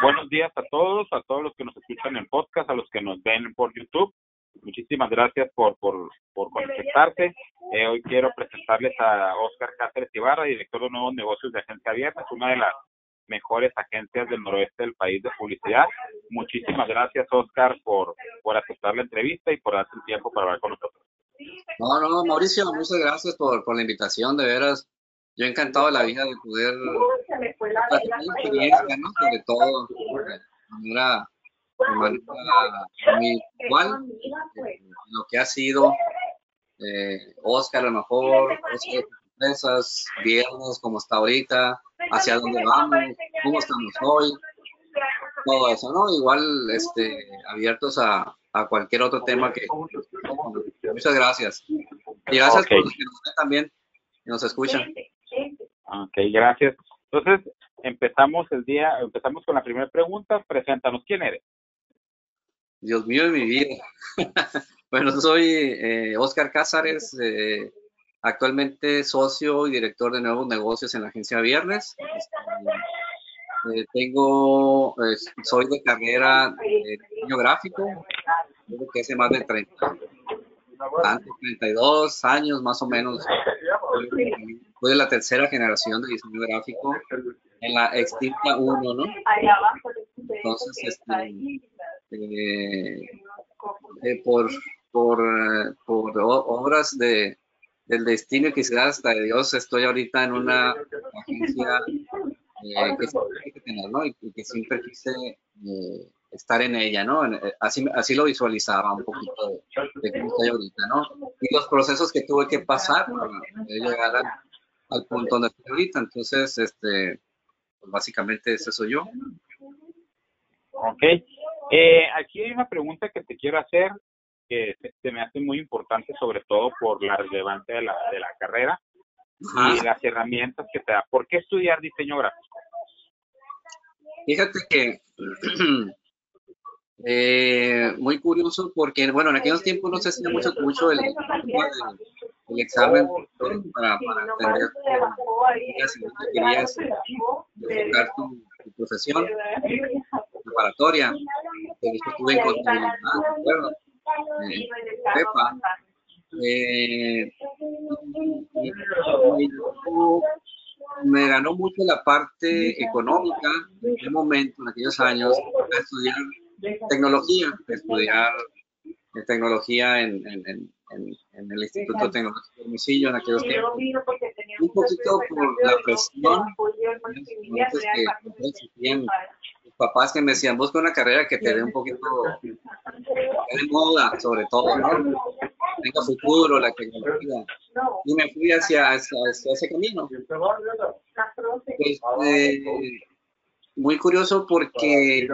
Buenos días a todos, a todos los que nos escuchan en podcast, a los que nos ven por YouTube. Muchísimas gracias por, por, por. Eh, hoy quiero presentarles a Oscar Cáceres Ibarra, director de nuevos negocios de Agencia Viernes, una de las mejores agencias del noroeste del país de publicidad. Muchísimas gracias, Oscar, por, por aceptar la entrevista y por darte el tiempo para hablar con nosotros. No, no, Mauricio, muchas gracias por, por la invitación, de veras. Yo encantado de la vida de poder experiencia, ¿no? Sobre todo de manera, de manera muy igual, eh, lo que ha sido eh, Oscar a lo mejor, Oscar empresas, viernes como está ahorita, hacia dónde vamos, cómo estamos hoy, todo eso, ¿no? Igual este, abiertos a, a cualquier otro tema que... Muchas gracias. Y gracias por los que nos ven también y nos escuchan. Ok, gracias. Entonces, empezamos el día, empezamos con la primera pregunta. Preséntanos, ¿quién eres? Dios mío de mi vida. bueno, soy eh, Oscar Cázares, eh, actualmente socio y director de nuevos negocios en la agencia Viernes. Este, eh, tengo, soy de carrera de diseño gráfico, creo que hace más de 30, 32 años más o menos. Fui de la tercera generación de diseño gráfico en la extinta 1, ¿no? Entonces, este, eh, eh, por, por, por obras de, del destino y quizás hasta de Dios, estoy ahorita en una agencia eh, que siempre quise tener, ¿no? Y, que siempre quise estar en ella, ¿no? Así, así lo visualizaba un poquito de, cómo estoy ahorita, ¿no? Y los procesos que tuve que pasar para llegar al, punto donde estoy ahorita. Entonces, este, pues básicamente ese soy yo. Ok. Eh, aquí hay una pregunta que te quiero hacer que se, me hace muy importante, sobre todo por la relevancia de la, de la carrera y las herramientas que te da. ¿Por qué estudiar diseño gráfico? Fíjate que eh, muy curioso porque, bueno, en aquellos tiempos no se hacía mucho, mucho el, el, examen para, para entender si querías tu, profesión preparatoria. De bueno, eh, me ganó mucho la parte económica en aquel momento, en aquellos años, estudiar tecnología, estudiar tecnología en, en, en, en, el Instituto Tecnológico de Hermosillo en aquellos tiempos. Un poquito por la presión. Que papás que me decían, busca una carrera que te dé un poquito de moda, sobre todo, ¿no? Tenga futuro, la tecnología. Y me fui hacia, hacia, ese camino. Pues, eh, muy curioso porque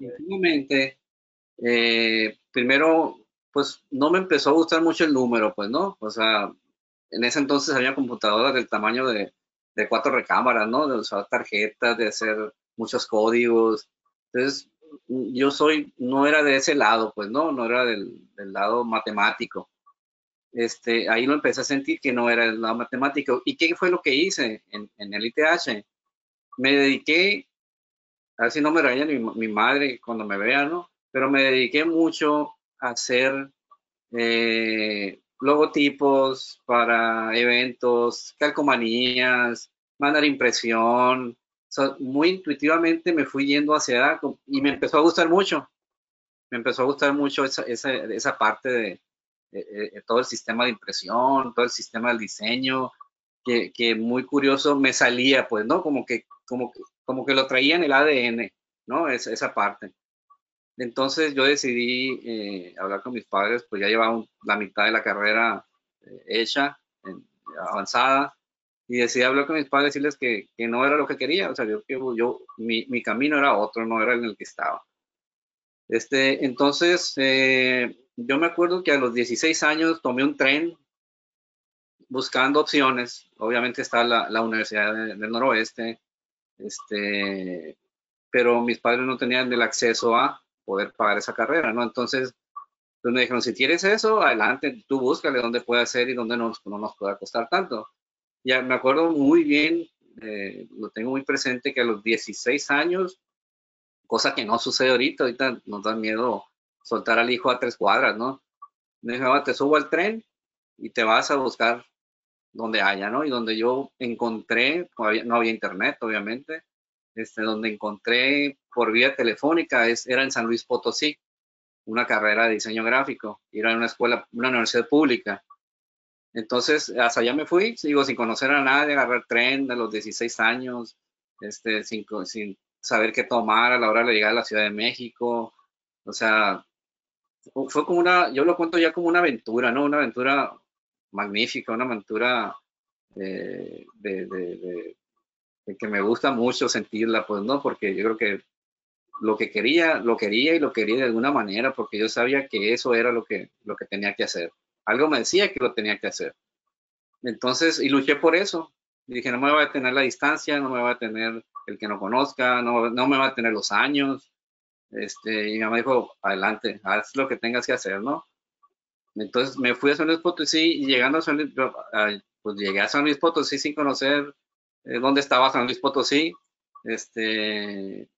últimamente, eh, primero, pues no me empezó a gustar mucho el número, pues, ¿no? O sea, en ese entonces había computadoras del tamaño de, de cuatro recámaras, ¿no? De usar tarjetas, de hacer muchos códigos. Entonces, yo soy, no era de ese lado, pues, ¿no? No era del, del lado matemático. Este, ahí lo empecé a sentir que no era el lado matemático. ¿Y qué fue lo que hice en, en el ITH? Me dediqué, a ver si no me regaña mi, mi madre cuando me vea, ¿no? Pero me dediqué mucho a hacer eh, logotipos para eventos, calcomanías, mandar impresión. muy intuitivamente me fui yendo hacia y me empezó a gustar mucho. Me empezó a gustar mucho esa, esa, esa parte de, todo el sistema de impresión, todo el sistema del diseño, que, que, muy curioso me salía, pues, ¿no? Como que, como, como que lo traía en el ADN, ¿no? Esa, esa parte. Entonces yo decidí eh, hablar con mis padres, pues ya llevaba la mitad de la carrera eh, hecha, avanzada, y decidí hablar con mis padres, decirles que, que, no era lo que quería, o sea, yo, yo mi, mi, camino era otro, no era en el que estaba. Este, entonces, eh, yo me acuerdo que a los 16 años tomé un tren buscando opciones, obviamente está la Universidad del Noroeste, este, pero mis padres no tenían el acceso a, poder pagar esa carrera, ¿no? Entonces, pues me dijeron, si quieres eso, adelante, tú búscale dónde puede ser y dónde no, no nos pueda costar tanto. Ya me acuerdo muy bien eh, lo tengo muy presente que a los 16 años, cosa que no sucede ahorita, ahorita nos da miedo soltar al hijo a tres cuadras, ¿no? Me dijo, te subo al tren y te vas a buscar donde haya, ¿no? Y donde yo encontré, no había, internet, obviamente, este, donde encontré por vía telefónica es, era en San Luis Potosí, una carrera de diseño gráfico, era en una escuela, una universidad pública. Entonces, hasta allá me fui, digo, sin conocer a nadie, agarrar tren de los 16 años, este, sin, sin saber qué tomar a la hora de llegar a la Ciudad de México. O sea, fue como una, yo lo cuento ya como una aventura, ¿no? Una aventura magnífica, una aventura eh, de, que me gusta mucho sentirla, pues, ¿no? Porque yo creo que lo que quería, lo quería y lo quería de alguna manera, porque yo sabía que eso era lo que, lo que tenía que hacer. Algo me decía que lo tenía que hacer. Entonces, y luché por eso. Dije, no me voy a tener la distancia, no me voy a tener el que no conozca, no, no me va a tener los años. Este, y mi mamá dijo, adelante, haz lo que tengas que hacer, ¿no? Entonces me fui a San Luis Potosí y llegando a San Luis, pues llegué a San Luis Potosí sin conocer eh, dónde estaba San Luis Potosí. Este,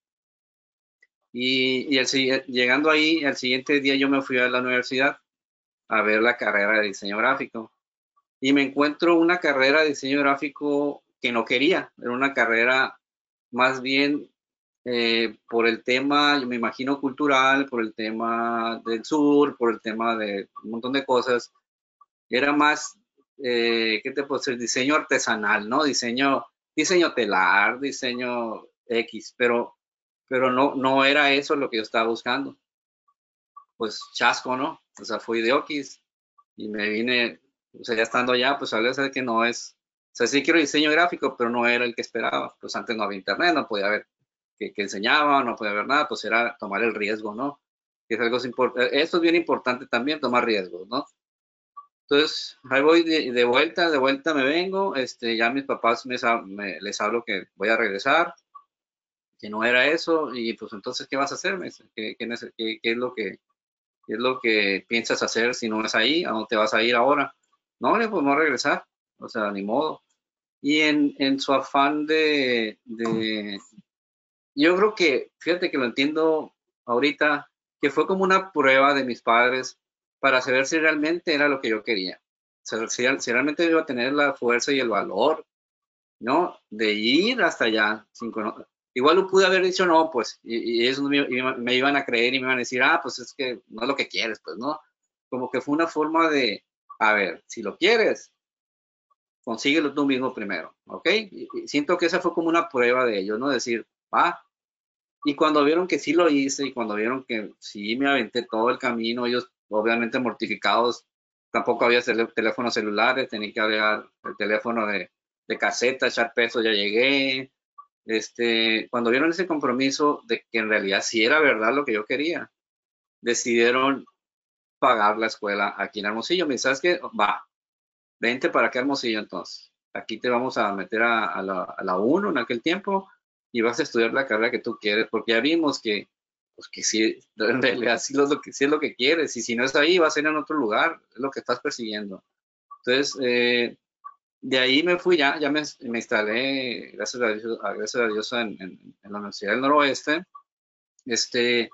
y, y el, llegando ahí, el siguiente día yo me fui a la universidad a ver la carrera de diseño gráfico. Y me encuentro una carrera de diseño gráfico que no quería. Era una carrera más bien eh, por el tema, yo me imagino, cultural, por el tema del sur, por el tema de un montón de cosas. Era más, eh, ¿qué te puedo decir? Diseño artesanal, ¿no? Diseño, diseño telar, diseño X, pero, pero no, no era eso lo que yo estaba buscando. Pues chasco, ¿no? O sea, fui de Oquis y me vine, o sea, ya estando allá, pues ser que no es, o sea, sí quiero diseño gráfico, pero no era el que esperaba. Pues antes no había internet, no podía ver que, enseñaba, no podía ver nada, pues era tomar el riesgo, ¿no? es algo importante. Esto es bien importante también, tomar riesgos, ¿no? Entonces, ahí voy de, vuelta, de vuelta me vengo, este, ya mis papás me, les hablo que voy a regresar, que no era eso, y pues entonces, ¿qué vas a hacer? ¿Qué, qué, qué es lo que, ¿Qué es lo que piensas hacer si no es ahí? ¿A dónde vas a ir ahora? No, pues no regresar, o sea, ni modo. Y en, en su afán de, de, yo creo que, fíjate que lo entiendo ahorita, que fue como una prueba de mis padres para saber si realmente era lo que yo quería. O sea, si, si realmente iba a tener la fuerza y el valor, ¿no? De ir hasta allá, sin, Igual lo pude haber dicho no, pues, y, y eso me, me, iban a creer y me iban a decir, ah, pues es que no es lo que quieres, pues, ¿no? Como que fue una forma de, a ver, si lo quieres, consíguelo tú mismo primero, ¿ok? Y, siento que esa fue como una prueba de ellos, ¿no? Decir, ah, y cuando vieron que sí lo hice y cuando vieron que sí me aventé todo el camino, ellos obviamente mortificados, tampoco había teléfonos celulares, tenía que haber el teléfono de, de caseta, echar peso, ya llegué, este, cuando vieron ese compromiso de que en realidad sí era verdad lo que yo quería, decidieron pagar la escuela aquí en Hermosillo. Me dice, ¿sabes qué? Va, vente para acá Hermosillo entonces. Aquí te vamos a meter a, la, a la 1 en aquel tiempo y vas a estudiar la carrera que tú quieres, porque ya vimos que, pues que sí, en realidad sí lo que, sí es lo que quieres, y si no es ahí, va a ser en otro lugar, es lo que estás persiguiendo. Entonces, eh, de ahí me fui ya, ya me, me instalé, gracias a Dios, gracias a Dios en, en, la Universidad del Noroeste, este,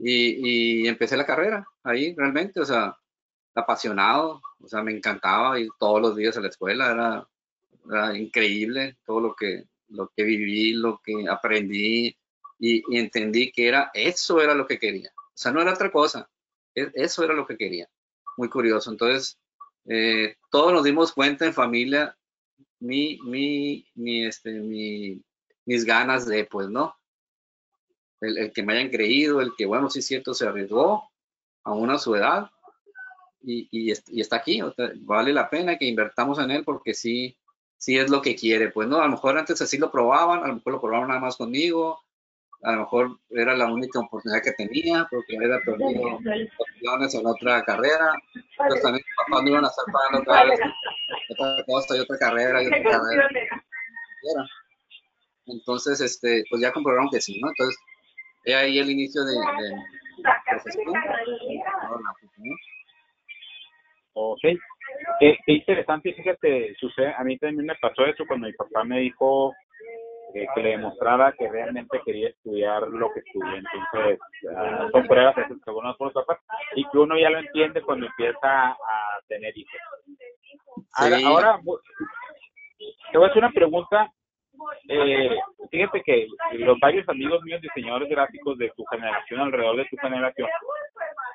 y, y, empecé la carrera ahí realmente, o sea, apasionado, o sea, me encantaba ir todos los días a la escuela, era, era increíble todo lo que, lo que viví, lo que aprendí y, entendí que era, eso era lo que quería, o sea, no era otra cosa, e, eso era lo que quería, muy curioso, entonces eh, todos nos dimos cuenta en familia mi, mi, mi, este, mi, mis ganas de, pues, ¿no? El, que me hayan creído, el que, bueno, sí cierto, se arriesgó a una su edad y, y está aquí. vale la pena que invertamos en él porque sí, sí es lo que quiere. Pues, ¿no? A lo mejor antes así lo probaban, a lo mejor lo probaban nada más conmigo, a lo mejor era la única oportunidad que tenía porque había perdido opciones en otra carrera. Entonces también mis papás no iban a estar pagando otra vez otra cosa y otra carrera y otra carrera. Entonces, este, pues ya comprobaron que sí, ¿no? Entonces, he ahí el inicio de, de ok, Qué, interesante, fíjate, sucede, a mí también me pasó eso cuando mi papá me dijo que le demostrara que realmente quería estudiar lo que estudié. Entonces, uh, son pruebas que uno por los papás y que uno ya lo entiende cuando empieza a tener hijos. Ahora, ahora, te voy a hacer una pregunta. Eh, fíjate que los varios amigos míos diseñadores gráficos de tu generación, alrededor de tu generación,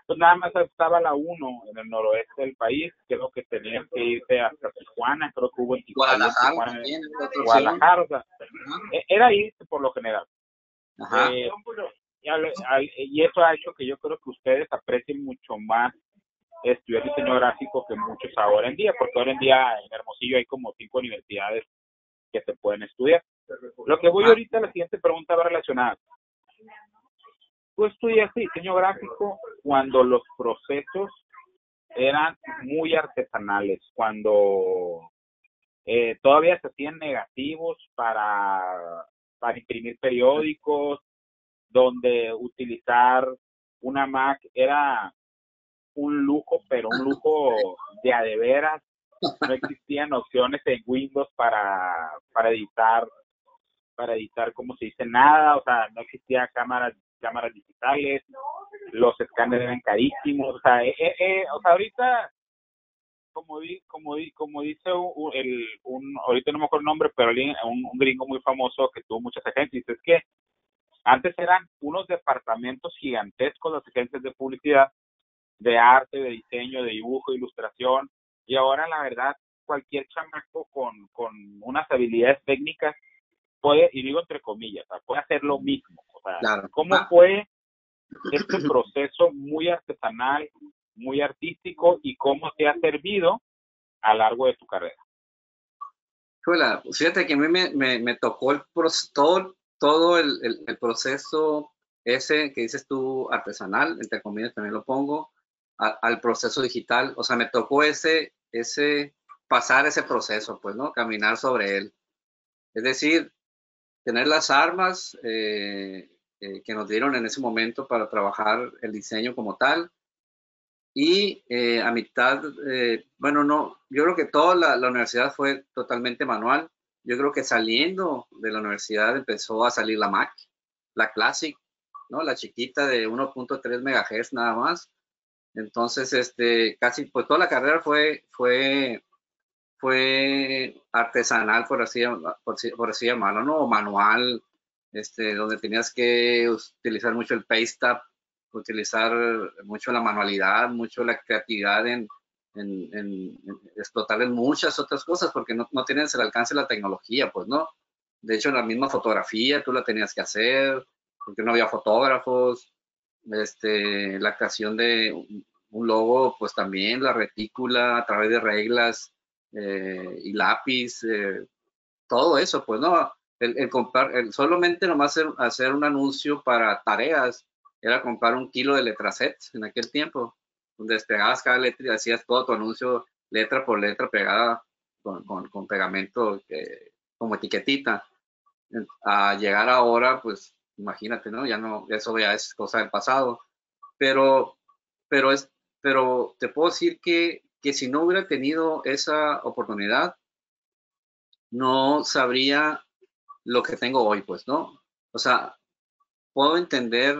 pues nada más estaba la uno en el noroeste del país, creo que tenías que irte hasta Tijuana, creo que hubo en Tijuana, Guadalajara, o sea, e-, era irse por lo general. Eh, y eso ha hecho que yo creo que ustedes aprecien mucho más estudiar diseño gráfico que muchos ahora en día, porque ahora en día en Hermosillo hay como cinco universidades que se pueden estudiar. Lo que voy ah. ahorita, la siguiente pregunta va relacionada tú estudiaste diseño gráfico cuando los procesos eran muy artesanales, cuando eh, todavía se hacían negativos para, para imprimir periódicos, donde utilizar una Mac era un lujo, pero un lujo de a de veras. No existían opciones en Windows para, para editar, para editar, como se dice, nada, o sea, no existía cámaras cámaras digitales, los escáneres eran carísimos, o sea, eh, eh, eh, o sea ahorita, como, di, como, di, como dice un, el, un, ahorita no me acuerdo el nombre, pero un, un gringo muy famoso que tuvo muchas agencias, es que antes eran unos departamentos gigantescos las agencias de publicidad, de arte, de diseño, de dibujo, ilustración, y ahora la verdad cualquier chamaco con, con unas habilidades técnicas puede, y digo entre comillas, puede hacer lo mismo. ¿Cómo ah. fue este proceso muy artesanal, muy artístico y cómo te ha servido a lo largo de tu carrera? fíjate que a mí me, me, tocó el, todo, todo el, el, proceso ese que dices tú artesanal, entre comillas también lo pongo, al proceso digital. O sea, me tocó ese, ese, pasar ese proceso, pues, ¿no? Caminar sobre él. Es decir, tener las armas, eh, eh, que nos dieron en ese momento para trabajar el diseño como tal. Y eh, a mitad, bueno, no, yo creo que toda la, universidad fue totalmente manual. Yo creo que saliendo de la universidad empezó a salir la Mac, la Classic, ¿no? La chiquita de 1.3 MHz nada más. Entonces, este, casi, pues toda la carrera fue, fue, fue artesanal, por así, por, así llamarlo, ¿no? manual, este, donde tenías que utilizar mucho el paste up, utilizar mucho la manualidad, mucho la creatividad en, en, explotar en muchas otras cosas, porque no, no tienes el alcance de la tecnología, pues no. De hecho, la misma fotografía tú la tenías que hacer, porque no había fotógrafos, este, la creación de un logo, pues también la retícula a través de reglas eh, y lápiz, eh, todo eso, pues no, el, comprar, el, solamente nomás hacer, hacer, un anuncio para tareas era comprar un kilo de letrasets en aquel tiempo, donde despegabas cada letra y hacías todo tu anuncio letra por letra pegada con, con, pegamento como etiquetita. A llegar ahora, pues imagínate, ¿no? Ya no, eso ya es cosa del pasado. Pero, pero es, pero te puedo decir que, que si no hubiera tenido esa oportunidad, no sabría lo que tengo hoy, pues, ¿no? O sea, puedo entender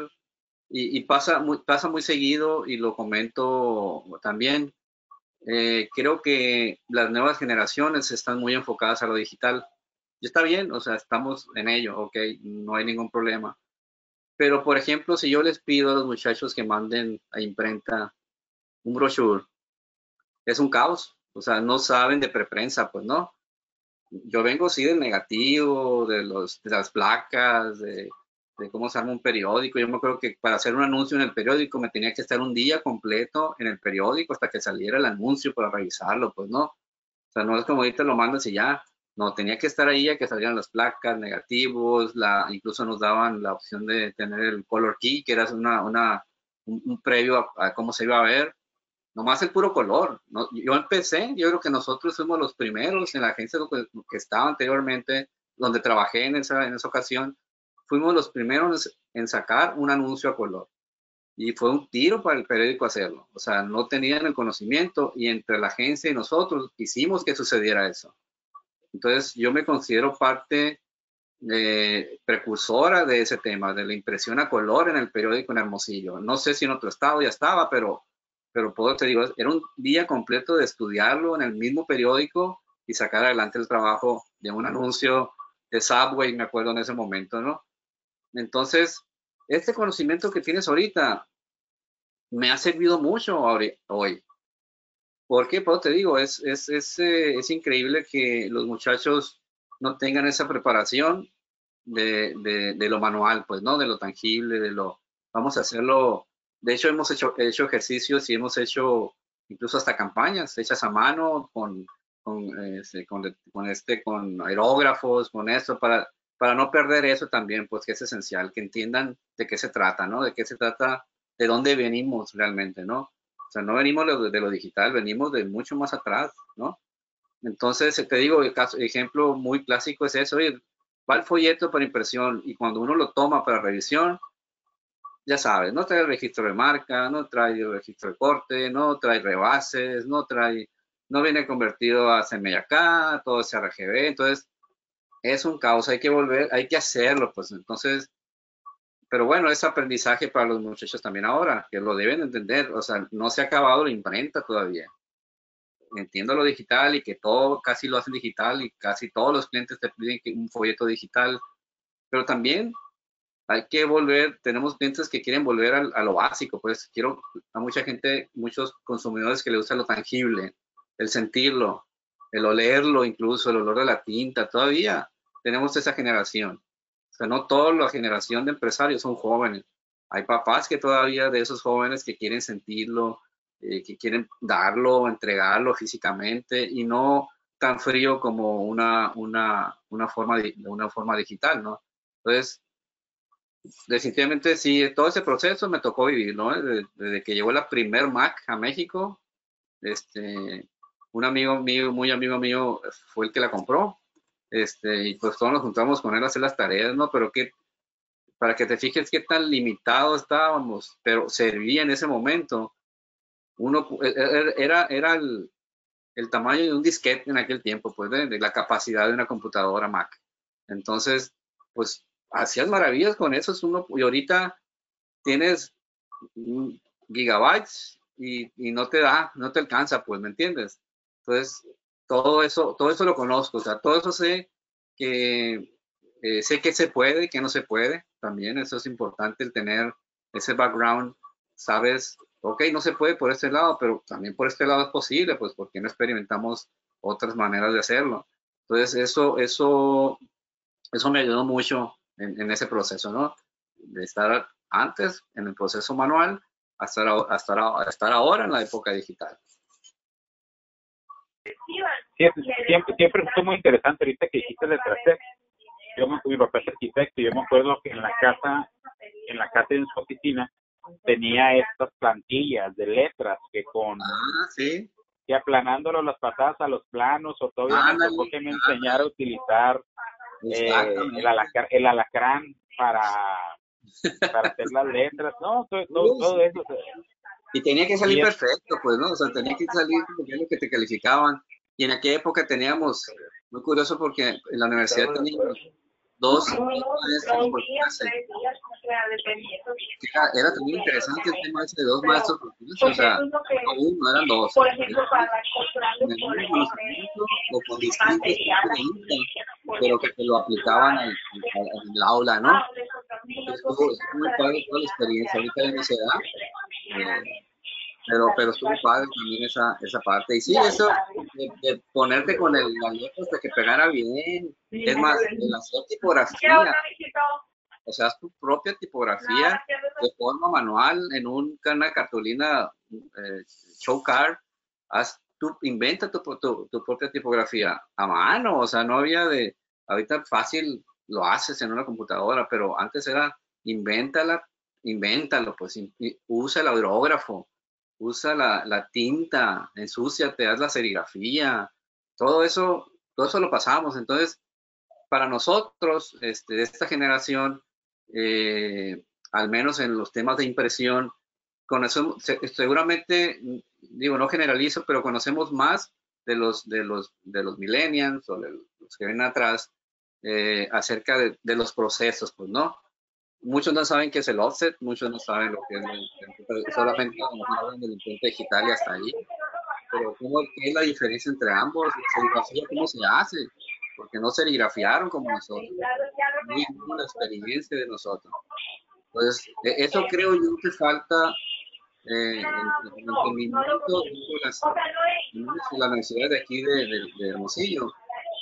y, pasa, muy, pasa muy seguido y lo comento también. Eh, creo que las nuevas generaciones están muy enfocadas a lo digital. Y está bien, o sea, estamos en ello, ok, no hay ningún problema. Pero, por ejemplo, si yo les pido a los muchachos que manden a imprenta un brochure, es un caos. O sea, no saben de preprensa, pues no yo vengo sí del negativo, de, los, de las placas, de, cómo se arma un periódico. Yo me acuerdo que para hacer un anuncio en el periódico me tenía que estar un día completo en el periódico hasta que saliera el anuncio para revisarlo, pues no. O sea, no es como ahorita lo mandas y ya. No, tenía que estar ahí ya que salieran las placas, negativos, la, incluso nos daban la opción de tener el color key, que era una, una un, previo a, cómo se iba a ver nomás el puro color. Yo empecé, yo creo que nosotros fuimos los primeros en la agencia que, estaba anteriormente, donde trabajé en esa, en esa ocasión, fuimos los primeros en sacar un anuncio a color. y fue un tiro para el periódico hacerlo. O sea, no tenían el conocimiento y entre la agencia y nosotros hicimos que sucediera eso. Entonces, yo me considero parte eh, precursora de ese tema, de la impresión a color en el periódico en Hermosillo. No sé si en otro estado ya estaba, pero, pero puedo te digo, era un día completo de estudiarlo en el mismo periódico y sacar adelante el trabajo de un anuncio de Subway, me acuerdo en ese momento, ¿no? Entonces, este conocimiento que tienes ahorita me ha servido mucho hoy. ¿Por qué? Pues te digo, es, es, es, eh, es increíble que los muchachos no tengan esa preparación de, de, lo manual, pues, ¿no? De lo tangible, de lo... Vamos a hacerlo. De hecho, hemos hecho, hecho ejercicios y hemos hecho incluso hasta campañas hechas a mano con, con, este, con, con, este, con aerógrafos, con esto, para, para no perder eso también, pues que es esencial, que entiendan de qué se trata, ¿no? De qué se trata, de dónde venimos realmente, ¿no? O sea, no venimos de, de lo digital, venimos de mucho más atrás, ¿no? Entonces, te digo, el caso, ejemplo muy clásico es eso, oye, va el folleto para impresión y cuando uno lo toma para revisión, ya sabes, no trae registro de marca, no trae registro de corte, no trae rebases, no trae, no viene convertido a CMYK, todo ese RGB, entonces es un caos, hay que volver, hay que hacerlo, pues entonces, pero bueno, es aprendizaje para los muchachos también ahora, que lo deben entender, o sea, no se ha acabado la imprenta todavía. Entiendo lo digital y que todo casi lo hacen digital y casi todos los clientes te piden un folleto digital, pero también hay que volver, tenemos clientes que quieren volver a, lo básico, pues quiero a mucha gente, muchos consumidores que le gusta lo tangible, el sentirlo, el olerlo, incluso el olor de la tinta, todavía tenemos esa generación. O sea, no toda la generación de empresarios son jóvenes. Hay papás que todavía de esos jóvenes que quieren sentirlo, eh, que quieren darlo, entregarlo físicamente y no tan frío como una, una, una, forma, una forma digital, ¿no? Entonces, definitivamente sí, todo ese proceso me tocó vivir, ¿no? Desde, que llegó la primer Mac a México, este, un amigo mío, muy amigo mío, fue el que la compró, este, y pues todos nos juntamos con él a hacer las tareas, ¿no? Pero que, para que te fijes qué tan limitado estábamos, pero servía en ese momento uno e, e, era, era el, el tamaño de un disquete en aquel tiempo, pues de, la capacidad de una computadora Mac. Entonces, pues hacías maravillas con eso, uno, y ahorita tienes gigabytes y, y, no te da, no te alcanza, pues, ¿me entiendes? Entonces, todo eso, todo eso lo conozco, o sea, todo eso sé que eh, sé que se puede, que no se puede, también eso es importante el tener ese background, sabes ok, no se puede por este lado, pero también por este lado es posible, pues porque no experimentamos otras maneras de hacerlo. Entonces, eso, eso, eso me ayudó mucho en, ese proceso, ¿no? De estar antes en el proceso manual hasta, hasta, estar ahora en la época digital. siempre, siempre fue muy interesante ahorita que dijiste el trasero. Yo me, mi papá es arquitecto y yo me acuerdo que en la casa, en la casa de su oficina, tenía estas plantillas de letras que con ah, ¿sí? que aplanándolo las patadas a los planos o todavía me tocó que me enseñara a utilizar eh, el, alacrán, el alacrán para para hacer las letras no todo, todo, eso. Y tenía que salir perfecto pues no o sea tenía que salir como lo que te calificaban. Y en aquella época teníamos muy curioso porque en la universidad teníamos dos maestros por clase. Era, era, también interesante el tema ese de dos maestros por clase, o sea, no uno, eran dos. Por ejemplo, para mismo conocimiento o con distintos pero que te lo aplicaban en el aula, ¿no? Estuvo, estuvo muy padre toda la experiencia, ahorita no se da. Eh, pero, pero estuvo padre también esa, esa parte. Y sí, eso de, ponerte con el, letra hasta que pegara bien. Es más, el hacer tipografía. O sea, haz tu propia tipografía de forma manual en un, una cartulina eh, show card. Haz tu, inventa tu, tu, tu, propia tipografía a mano. O sea, no había de. Ahorita fácil lo haces en una computadora, pero antes era invéntala, invéntalo, pues usa el aerógrafo usa la, la tinta, te haz la serigrafía, todo eso, todo eso lo pasamos. Entonces, para nosotros, este, de esta generación, eh, al menos en los temas de impresión, conocemos, seguramente, digo, no generalizo, pero conocemos más de los, de los, de los millennials o de los que vienen atrás eh, acerca de, de, los procesos, pues, ¿no? Muchos no saben qué es el offset, muchos no saben lo que es el, solamente hablan del imprenta digital y hasta ahí. Pero ¿cómo, ¿qué es la diferencia entre ambos? ¿Serigrafía cómo se hace? Porque no serigrafiaron como nosotros. No ninguna experiencia de nosotros. Entonces, e, eso creo yo que falta eh, en, el entendimiento de las, la necesidad de aquí de, de, Hermosillo.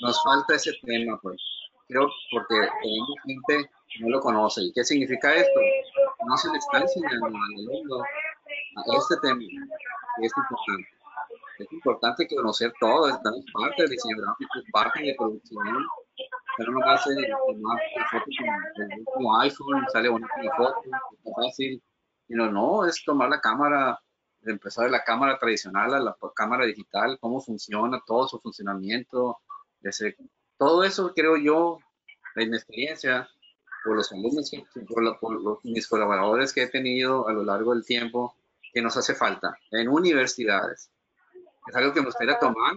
Nos falta ese tema, pues. Creo porque tenemos gente que no lo conoce. ¿Y qué significa esto? No se le está enseñando al alumno a este tema. Y es importante. Es importante conocer todo. Estamos parte del diseño gráfico, parte de producción. Pero no ser tomar fotos con el último iPhone, sale bonita la foto, es fácil y no, no, es tomar la cámara, empezar de la cámara tradicional a la cámara digital, cómo funciona, todo su funcionamiento, ese, todo eso creo yo, en mi experiencia, por los alumnos, por, por los, mis colaboradores que he tenido a lo largo del tiempo, que nos hace falta en universidades. Es algo que me gustaría tomar,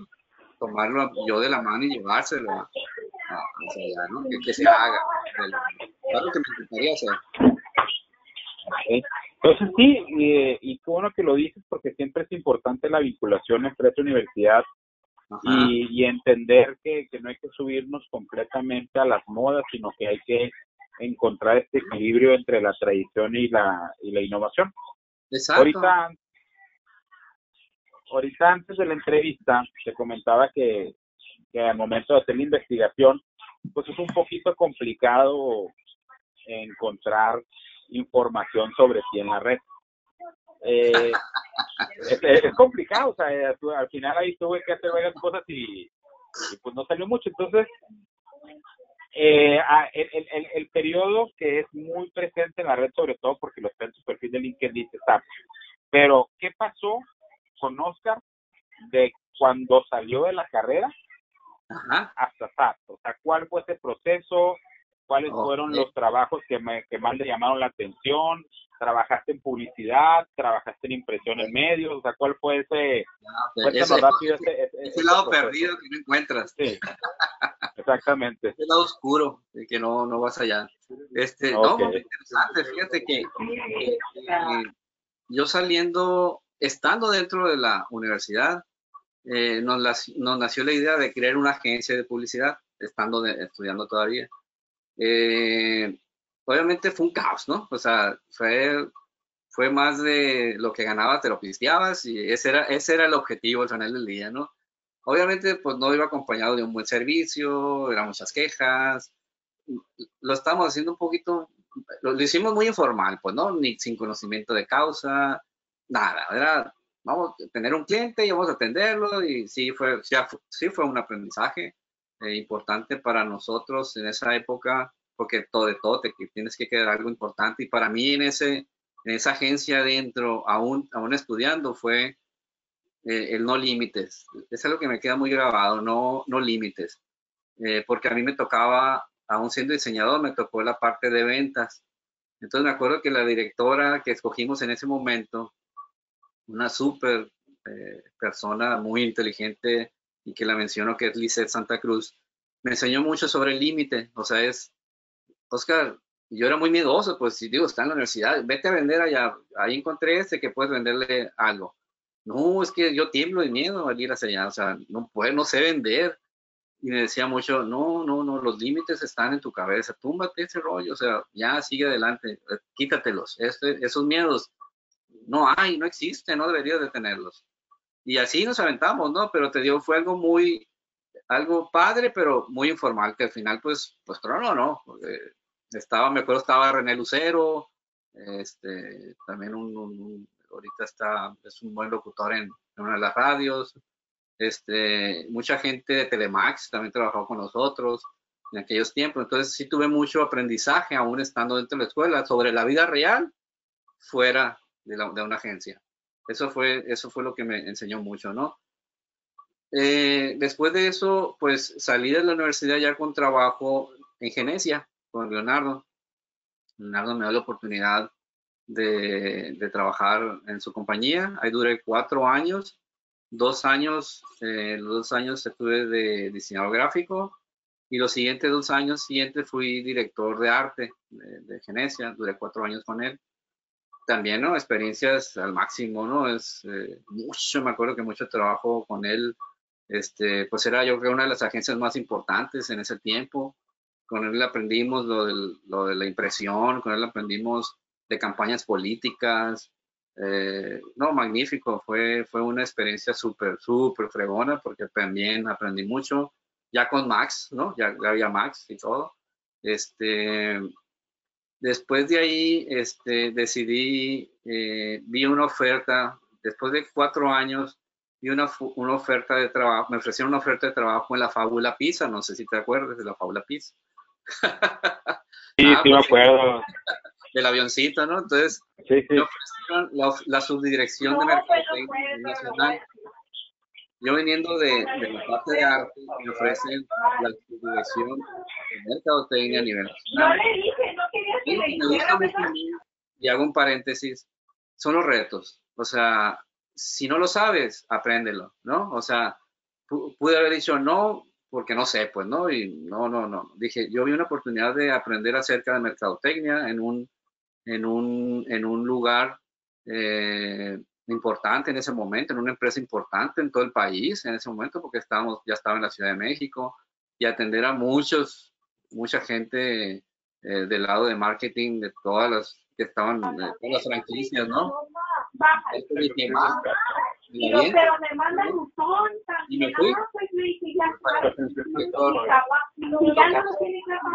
tomarlo yo de la mano y llevárselo a, allá, ¿no? Que, se haga. Claro que me encantaría hacer. Entonces sí, y, y qué bueno que lo dices porque siempre es importante la vinculación entre esta universidad y, entender que, no hay que subirnos completamente a las modas, sino que hay que encontrar este equilibrio entre la tradición y la, y la innovación. Exacto. Ahorita, ahorita antes de la entrevista te comentaba que, que al momento de hacer la investigación, pues es un poquito complicado encontrar información sobre ti en la red. Eh, es, complicado, o sea, eh, al final ahí tuve que hacer varias cosas y, pues no salió mucho. Entonces, eh, el, el, el, periodo que es muy presente en la red, sobre todo porque lo está en su perfil de LinkedIn, está. Pero, ¿qué pasó con Oscar de cuando salió de la carrera hasta SAP? O sea, ¿cuál fue ese proceso? ¿Cuáles fueron los trabajos que, me, que más le llamaron la atención? ¿Trabajaste en publicidad? ¿Trabajaste en impresión en medios? O sea, ¿cuál fue ese, ese, rápido ese, lado perdido que no encuentras? Sí, exactamente. Ese lado oscuro, de que no, no vas allá. Este, No, muy interesante. Fíjate que eh, yo saliendo, estando dentro de la universidad, eh, nos, nos, nació la idea de crear una agencia de publicidad, estando estudiando todavía. Eh, obviamente fue un caos, ¿no? O sea, fue, fue más de lo que ganabas, te lo pisteabas y ese era, ese era el objetivo al final del día, ¿no? Obviamente, pues no iba acompañado de un buen servicio, eran muchas quejas, lo estábamos haciendo un poquito, lo, hicimos muy informal, pues, ¿no? Ni sin conocimiento de causa, nada, era, vamos a tener un cliente y vamos a atenderlo y sí fue, sí fue un aprendizaje eh, importante para nosotros en esa época, porque todo de todo te tienes que quedar algo importante. Y para mí en, ese, en esa agencia adentro, aún, aún estudiando, fue eh, el no límites. Es algo que me queda muy grabado, no, no límites. Eh, porque a mí me tocaba, aún siendo diseñador, me tocó la parte de ventas. Entonces me acuerdo que la directora que escogimos en ese momento, una súper persona muy inteligente, y que la menciono, que es Lizeth Santa Cruz, me enseñó mucho sobre el límite. O sea, es, Oscar, yo era muy miedoso, pues si digo, está en la universidad, vete a vender allá. Ahí encontré este que puedes venderle algo. No, es que yo tiemblo de miedo al ir hacia allá, o sea, no puedo, no sé vender. Y me decía mucho, no, no, no, los límites están en tu cabeza, túmbate ese rollo, o sea, ya sigue adelante, quítatelos. Este, esos miedos no hay, no existen, no deberías de tenerlos. Y así nos aventamos, ¿no? Pero te digo, fue algo muy, algo padre, pero muy informal, que al final, pues, pues trono, ¿no? estaba, me acuerdo, estaba René Lucero, este, también un, ahorita está, es un buen locutor en, una de las radios, este, mucha gente de Telemax también trabajó con nosotros en aquellos tiempos, entonces sí tuve mucho aprendizaje aún estando dentro de la escuela sobre la vida real fuera de una agencia. Eso fue, eso fue lo que me enseñó mucho, ¿no? Eh, después de eso, pues salí de la universidad ya con trabajo en Genesia, con Leonardo. Leonardo me dio la oportunidad de, trabajar en su compañía. Ahí duré cuatro años, dos años, eh, los dos años estuve de diseñador gráfico y los siguientes dos años siguientes fui director de arte de, de Genesia, duré cuatro años con él. También, ¿no? Experiencias al máximo, ¿no? Es eh, mucho, me acuerdo que mucho trabajo con él. Este, pues era yo creo una de las agencias más importantes en ese tiempo. Con él aprendimos lo, lo de la impresión, con él aprendimos de campañas políticas. Eh, no, magnífico, fue, fue una experiencia súper, súper fregona porque también aprendí mucho, ya con Max, ¿no? Ya, había Max y todo. Este, después de ahí, este, decidí, eh, vi una oferta, después de cuatro años, vi una, una oferta de trabajo, me ofrecieron una oferta de trabajo en la Fábula Pisa, no sé si te acuerdas de la Fábula Pisa. Sí, sí me pues, acuerdo. del avioncito, ¿no? Entonces, me ofrecieron la, subdirección de Mercadotecnia Nacional. Yo viniendo de, la parte de arte, me ofrecen la subdirección de Mercadotecnia a nivel nacional. Y hago un paréntesis, son los retos. O sea, si no lo sabes, apréndelo, ¿no? O sea, pude haber dicho no, porque no sé, pues, ¿no? Y no, no, no. Dije, yo vi una oportunidad de aprender acerca de mercadotecnia en un en un, en un lugar eh, importante en ese momento, en una empresa importante en todo el país en ese momento, porque estábamos, ya estaba en la Ciudad de México, y atender a muchos, mucha gente eh, del lado de marketing, de todas las que estaban, de todas las franquicias, ¿no? pero me mandan un y me fui.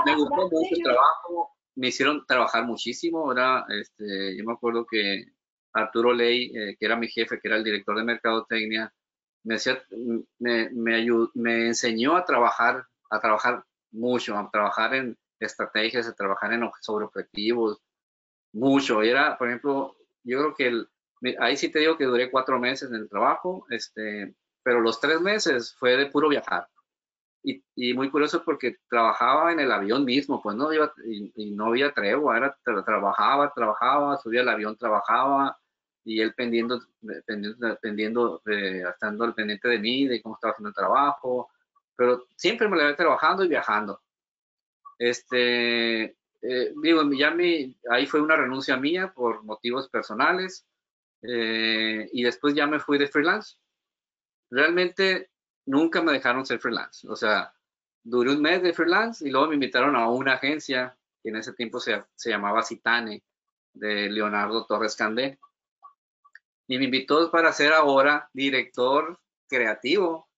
Me gustó mucho el trabajo, me hicieron trabajar muchísimo. Era, este, yo me acuerdo que Arturo Ley, eh, que era mi jefe, que era el director de mercadotecnia, me, me, me, me enseñó a trabajar, a trabajar mucho, a trabajar en estrategias, a trabajar en sobre objetivos, mucho. Era, por ejemplo, yo creo que el, ahí sí te digo que duré cuatro meses en el trabajo, este, pero los tres meses fue de puro viajar. Y, muy curioso porque trabajaba en el avión mismo, pues no iba, y, no había tregua, era, trabajaba, trabajaba, subía al avión, trabajaba, y él pendiendo, pendiendo, estando al pendiente de mí, de cómo estaba haciendo el trabajo, pero siempre me lo iba trabajando y viajando. Este, eh, mi, ahí fue una renuncia mía por motivos personales, eh, y después ya me fui de freelance. Realmente nunca me dejaron ser freelance. O sea, duré un mes de freelance y luego me invitaron a una agencia que en ese tiempo se, se llamaba Citane, de Leonardo Torres Candé. Y me invitó para ser ahora director creativo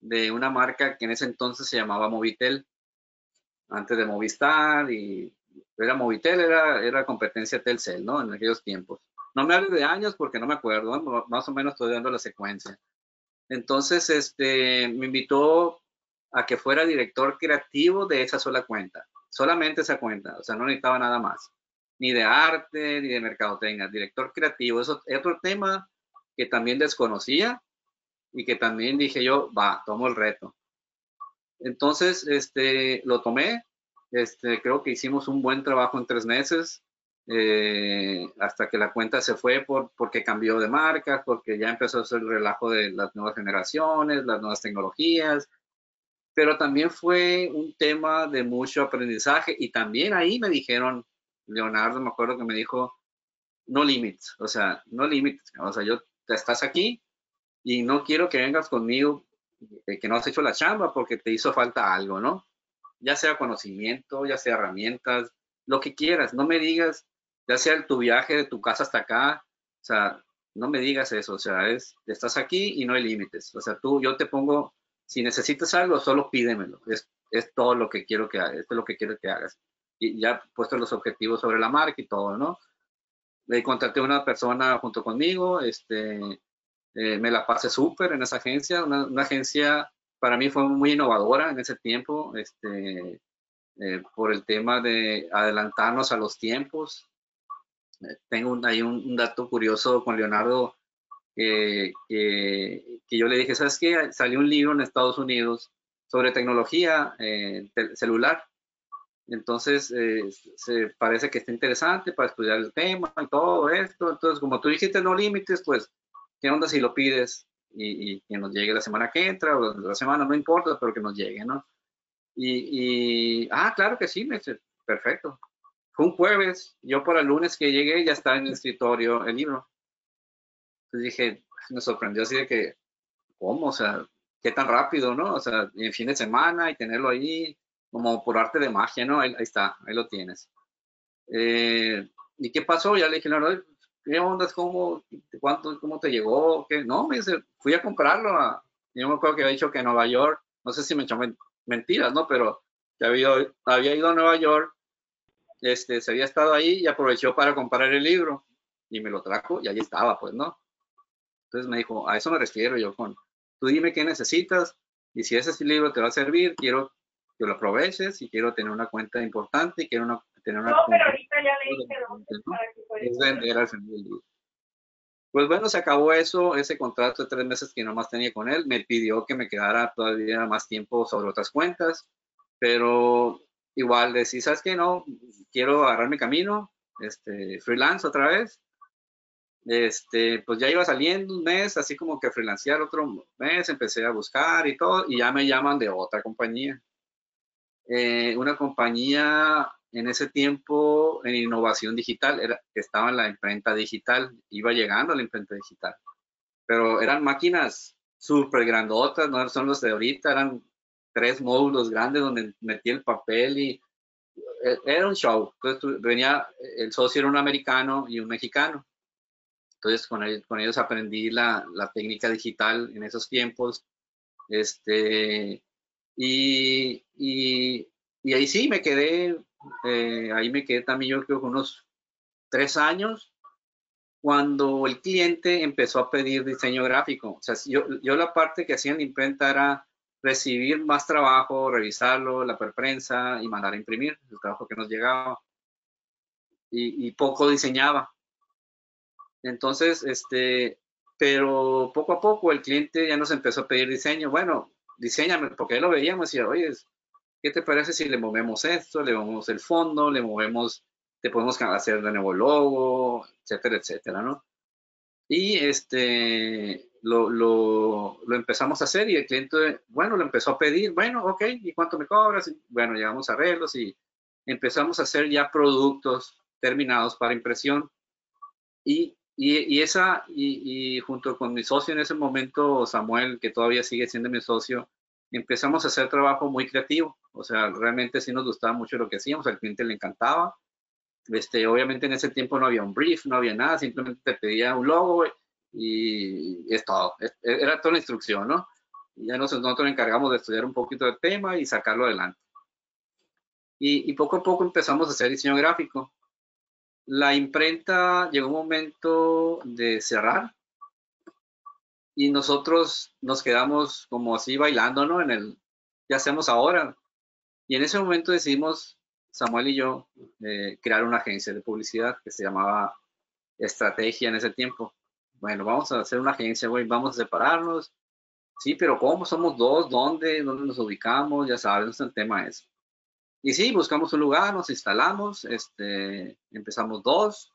de una marca que en ese entonces se llamaba Movitel, antes de Movistar y era Movitel, era, era competencia Telcel, ¿no? En aquellos tiempos. No me hables de años porque no me acuerdo, más o menos estoy dando la secuencia. Entonces, este, me invitó a que fuera director creativo de esa sola cuenta, solamente esa cuenta, o sea, no necesitaba nada más, ni de arte, ni de mercadotecnia, director creativo, eso es otro tema que también desconocía y que también dije yo, va, tomo el reto. Entonces, este, lo tomé, este, creo que hicimos un buen trabajo en tres meses, eh, hasta que la cuenta se fue por, porque cambió de marca, porque ya empezó a ser el relajo de las nuevas generaciones, las nuevas tecnologías, pero también fue un tema de mucho aprendizaje y también ahí me dijeron, Leonardo me acuerdo que me dijo, no limits, o sea, no limits, o sea, yo estás aquí y no quiero que vengas conmigo eh, que no has hecho la chamba porque te hizo falta algo, ¿no? Ya sea conocimiento, ya sea herramientas, lo que quieras, no me digas ya sea tu viaje de tu casa hasta acá, o sea, no me digas eso, o sea, es, estás aquí y no hay límites, o sea, tú, yo te pongo, si necesitas algo, solo pídemelo, es, es todo lo que quiero que hagas, esto es lo que quiero que hagas. Y ya puesto los objetivos sobre la marca y todo, ¿no? Le contraté a una persona junto conmigo, este, eh, me la pasé súper en esa agencia, una, agencia para mí fue muy innovadora en ese tiempo, este, eh, por el tema de adelantarnos a los tiempos, tengo ahí un, dato curioso con Leonardo que, yo le dije, ¿sabes qué? Salió un libro en Estados Unidos sobre tecnología eh, celular. Entonces, eh, parece que está interesante para estudiar el tema y todo esto. Entonces, como tú dijiste, no límites, pues, ¿qué onda si lo pides y, que nos llegue la semana que entra o la semana, no importa, pero que nos llegue, ¿no? Y, ah, claro que sí, me dice, perfecto. Fue un jueves, yo para el lunes que llegué ya estaba en el escritorio el libro. Entonces dije, me sorprendió así de que, ¿cómo? O sea, qué tan rápido, ¿no? O sea, en fin de semana y tenerlo ahí como por arte de magia, ¿no? Ahí, está, ahí lo tienes. Eh, ¿Y qué pasó? Ya le dije, no, ¿qué onda? ¿Cómo, cuánto, ¿Cómo te llegó? ¿Qué? No, me dice, fui a comprarlo. A, yo me acuerdo que había dicho que en Nueva York, no sé si me echó mentiras, ¿no? Pero que había, había ido a Nueva York, este, se había estado ahí y aprovechó para comprar el libro y me lo trajo y ahí estaba, pues, ¿no? Entonces me dijo, a eso me refiero yo con, tú dime qué necesitas y si ese libro te va a servir, quiero que lo aproveches y quiero tener una cuenta importante y quiero una, tener una... No, pero ahorita ya le dije Es vender al final del día. Pues bueno, se acabó eso, ese contrato de tres meses que nomás tenía con él. Me pidió que me quedara todavía más tiempo sobre otras cuentas, pero igual decía, ¿sabes qué? No, quiero agarrar mi camino, este, freelance otra vez este, pues ya iba saliendo un mes, así como que freelancear otro mes, empecé a buscar y todo, y ya me llaman de otra compañía. Eh, una compañía en ese tiempo en innovación digital, era, estaba en la imprenta digital, iba llegando a la imprenta digital, pero eran máquinas súper grandotas, no son los de ahorita, eran tres módulos grandes donde metí el papel y eh, era un show. Entonces venía, el socio era un americano y un mexicano entonces con ellos, con ellos aprendí la, la, técnica digital en esos tiempos. Este, y, y, y ahí sí me quedé, eh, ahí me quedé también yo creo que unos tres años cuando el cliente empezó a pedir diseño gráfico. O sea, yo, yo la parte que hacía en la imprenta era recibir más trabajo, revisarlo, la prensa y mandar a imprimir el trabajo que nos llegaba. Y, poco diseñaba. Entonces, este, pero poco a poco el cliente ya nos empezó a pedir diseño. Bueno, diseñame, porque lo veíamos y oye, ¿qué te parece si le movemos esto, le movemos el fondo, le movemos, te podemos hacer de nuevo logo, etcétera, etcétera, ¿no? Y este, lo, lo, lo, empezamos a hacer y el cliente, bueno, lo empezó a pedir, bueno, ok, ¿y cuánto me cobras? bueno, llegamos a arreglos y empezamos a hacer ya productos terminados para impresión. Y y, esa, y, junto con mi socio en ese momento, Samuel, que todavía sigue siendo mi socio, empezamos a hacer trabajo muy creativo. O sea, realmente sí nos gustaba mucho lo que hacíamos, al cliente le encantaba. Este, obviamente en ese tiempo no había un brief, no había nada, simplemente te pedía un logo y es todo. Era toda la instrucción, ¿no? Y ya nosotros, nosotros encargamos de estudiar un poquito del tema y sacarlo adelante. Y, y poco a poco empezamos a hacer diseño gráfico la imprenta llegó un momento de cerrar y nosotros nos quedamos como así bailando, ¿no? En el, ¿qué hacemos ahora? Y en ese momento decidimos, Samuel y yo, eh, crear una agencia de publicidad que se llamaba Estrategia en ese tiempo. Bueno, vamos a hacer una agencia, güey, vamos a separarnos. Sí, pero ¿cómo? Somos dos, ¿dónde? ¿Dónde nos ubicamos? Ya sabes, el tema es. Y sí, buscamos un lugar, nos instalamos, este, empezamos dos,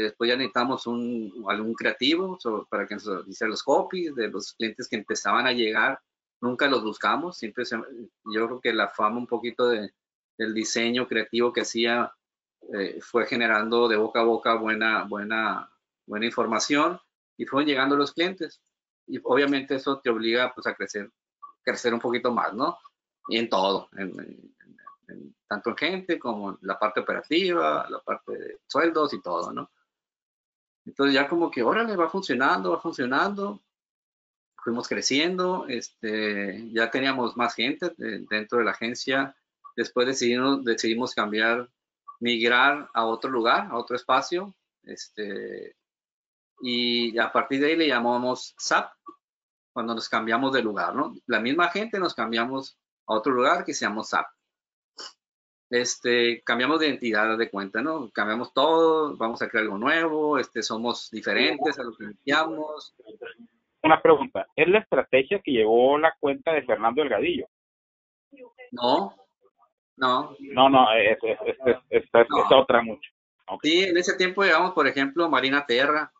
después ya necesitamos un, algún creativo para que nos hiciera los copies de los clientes que empezaban a llegar. Nunca los buscamos, siempre yo creo que la fama un poquito de, del diseño creativo que hacía eh, fue generando de boca a boca buena, buena, buena información y fueron llegando los clientes. Y obviamente eso te obliga pues, a crecer, crecer un poquito más, ¿no? Y en todo, en, tanto en gente como en la parte operativa, la parte de sueldos y todo, ¿no? Entonces ya como que, órale, va funcionando, va funcionando, fuimos creciendo, este, ya teníamos más gente dentro de la agencia, después decidimos, decidimos cambiar, migrar a otro lugar, a otro espacio, este, y a partir de ahí le llamamos SAP, cuando nos cambiamos de lugar, ¿no? La misma gente nos cambiamos a otro lugar que se llama SAP este, cambiamos de identidad de cuenta, ¿no? Cambiamos todo, vamos a crear algo nuevo, este, somos diferentes a lo que iniciamos. Una pregunta, ¿es la estrategia que llevó la cuenta de Fernando Delgadillo? No, No. No, no, es, es, es, es, es otra mucho. Sí, en ese tiempo llevamos, por ejemplo, Marina Terra.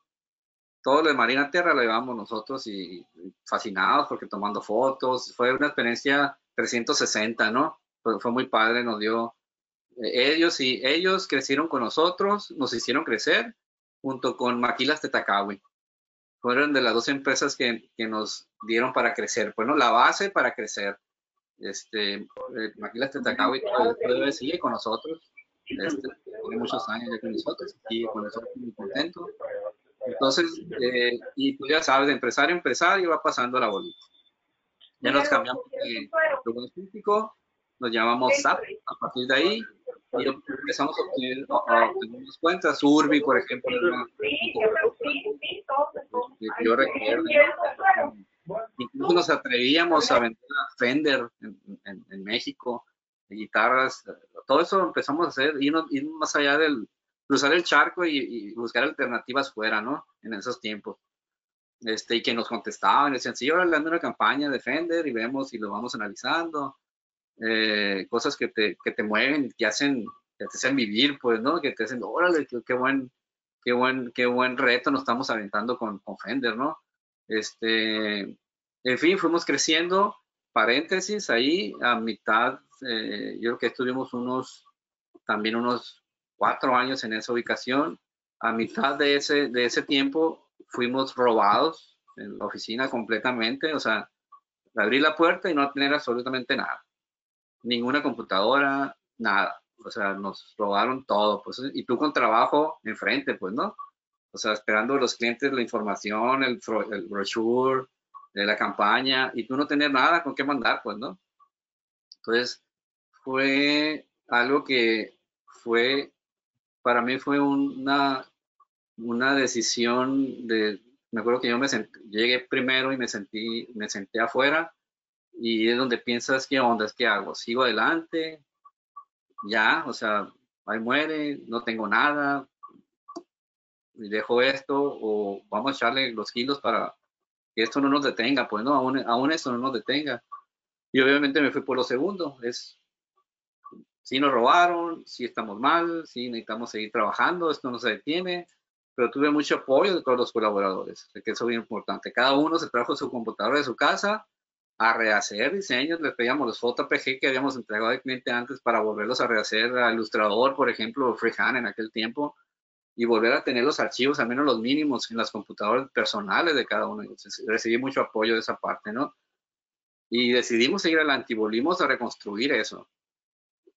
Todo lo de Marina Terra lo llevamos nosotros y fascinados porque tomando fotos. Fue una experiencia 360, ¿no? Fue, fue muy padre, nos dio. Ellos y ellos crecieron con nosotros, nos hicieron crecer junto con Maquilas Tetacawi. Fueron de las dos empresas que, que nos dieron para crecer. Bueno, la base para crecer. Este, eh, Maquilas Tetacawi todavía sigue con nosotros. Este, tiene muchos años ya con nosotros, sigue con nosotros muy contento. Entonces, eh, y tú ya sabes, de empresario a empresario va pasando la bolita. Ya nos cambiamos de lugar físico, nos llamamos SAP a partir de ahí y empezamos a obtener, a obtener unas cuentas. Urbi, por ejemplo, una- que yo recuerdo. Incluso nos atrevíamos a vender a Fender en, en- en México, de guitarras, todo eso empezamos a hacer, irnos, ir más allá del, cruzar el charco y, y buscar alternativas fuera, ¿no? En esos tiempos. Este, y que nos contestaban, decían, sí, ahora le dando una campaña de Fender y vemos y lo vamos analizando. Eh, cosas que te, que te mueven, que hacen, que te hacen vivir, pues, ¿no? Que te hacen, órale, qué, qué buen, qué buen, qué buen reto nos estamos aventando con, con Fender, ¿no? Este, en fin, fuimos creciendo, paréntesis, ahí a mitad, eh, yo creo que estuvimos unos, también unos cuatro años en esa ubicación. A mitad de ese, de ese tiempo fuimos robados en la oficina completamente, o sea, abrí la puerta y no tener absolutamente nada, ninguna computadora, nada, o sea, nos robaron todo, pues, y tú con trabajo enfrente, pues, ¿no? O sea, esperando a los clientes la información, el, el brochure de la campaña, y tú no tener nada con qué mandar, pues, ¿no? Entonces, fue algo que fue, para mí fue una, una decisión de, me acuerdo que yo me sent- llegué primero y me sentí, me senté afuera, y es donde piensas, ¿qué onda? ¿Qué hago? ¿Sigo adelante? Ya, o sea, ahí muere, no tengo nada, dejo esto, o vamos a echarle los kilos para que esto no nos detenga, pues no, aún, aún esto no nos detenga. Y obviamente me fui por lo segundo, es, si nos robaron, si estamos mal, si necesitamos seguir trabajando, esto no se detiene, pero tuve mucho apoyo de todos los colaboradores, que eso es bien importante. Cada uno se trajo su computadora de su casa a rehacer diseños, le pedíamos los JPG que habíamos entregado al cliente antes para volverlos a rehacer a Ilustrador, por ejemplo, Freehand en aquel tiempo, y volver a tener los archivos, al menos los mínimos, en las computadoras personales de cada uno. Entonces, recibí mucho apoyo de esa parte, ¿no? Y decidimos seguir adelante y volvimos a reconstruir eso.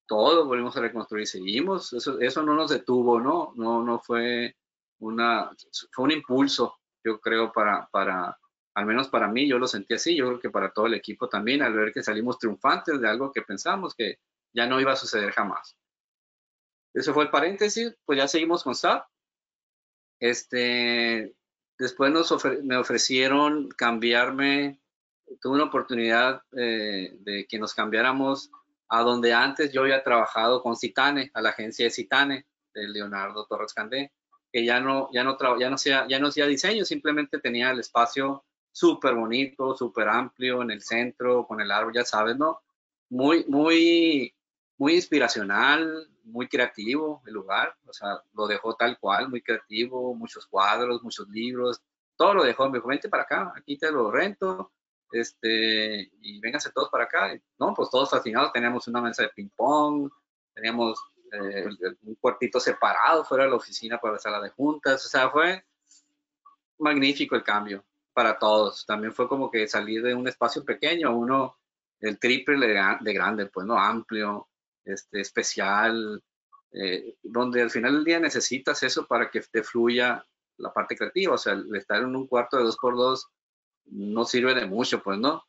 Todo volvimos a reconstruir, seguimos, eso, eso no nos detuvo, ¿no? No, no fue una, fue un impulso, yo creo, para, para, al menos para mí, yo lo sentí así, yo creo que para todo el equipo también, al ver que salimos triunfantes de algo que pensamos que ya no iba a suceder jamás. Eso fue el paréntesis, pues ya seguimos con SAP. Este, después nos me ofrecieron cambiarme, tuve una oportunidad eh, de que nos cambiáramos a donde antes yo había trabajado con Citane, a la agencia de Citane, de Leonardo Torres Candé, que ya no, ya no, ya no, hacía, ya no hacía diseño, simplemente tenía el espacio súper bonito, súper amplio en el centro, con el árbol, ya sabes, ¿no? Muy, muy, muy inspiracional, muy creativo el lugar, o sea, lo dejó tal cual, muy creativo, muchos cuadros, muchos libros, todo lo dejó, me dijo, vente para acá, aquí te lo rento, este, y vénganse todos para acá, no, pues todos fascinados, teníamos una mesa de ping pong, teníamos eh, un cuartito separado fuera de la oficina para la sala de juntas, o sea, fue magnífico el cambio para todos, también fue como que salir de un espacio pequeño uno el triple de, de grande, pues, ¿no? Amplio, este, especial, eh, donde al final del día necesitas eso para que te fluya la parte creativa, o sea, el estar en un cuarto de dos por dos no sirve de mucho, pues, ¿no?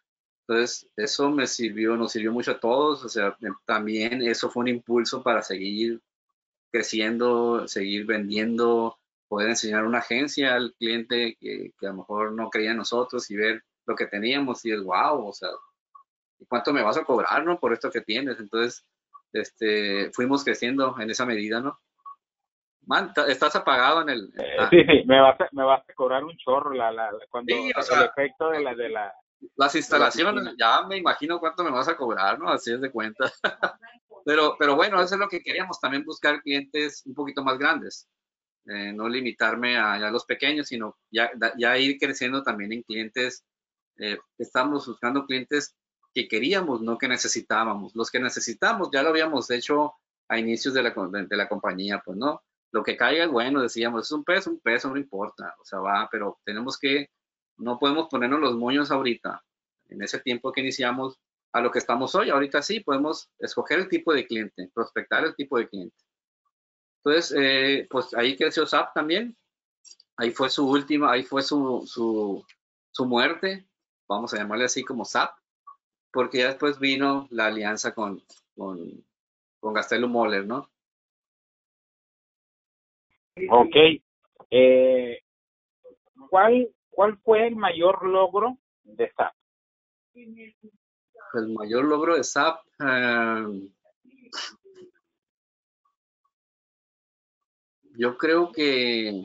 Entonces, eso me sirvió, nos sirvió mucho a todos, o sea, em, también eso fue un impulso para seguir creciendo, seguir vendiendo, poder enseñar una agencia al cliente que, que a lo mejor no creía en nosotros y ver lo que teníamos y es wow, o sea, ¿y cuánto me vas a cobrar, no? Por esto que tienes. Entonces, este, fuimos creciendo en esa medida, ¿no? Man, estás apagado en el... Eh, ah, sí, sí, me vas, a, me vas a cobrar un chorro la, la, la- cuando Sí, o el efecto de la de la las instalaciones, ya me imagino cuánto me vas a cobrar, ¿no? Así es de cuenta. Pero, pero bueno, eso es lo que queríamos, también buscar clientes un poquito más grandes. Eh, no limitarme a, los pequeños, sino ya, ya, ir creciendo también en clientes. Eh, estamos buscando clientes que queríamos, no que necesitábamos. Los que necesitamos ya lo habíamos hecho a inicios de la, de, la compañía, pues no. Lo que caiga es bueno, decíamos, es un peso, un peso, no importa, o sea, va, pero tenemos que, no podemos ponernos los moños ahorita, en ese tiempo que iniciamos, a lo que estamos hoy. Ahorita sí podemos escoger el tipo de cliente, prospectar el tipo de cliente. Entonces, eh, pues ahí creció SAP también. Ahí fue su última, ahí fue su, su, su muerte, vamos a llamarle así como SAP, porque ya después vino la alianza con, con, con Gastelum Moller, ¿no? Ok. Eh, ¿cuál, ¿Cuál fue el mayor logro de SAP? El mayor logro de SAP. Eh, yo creo que,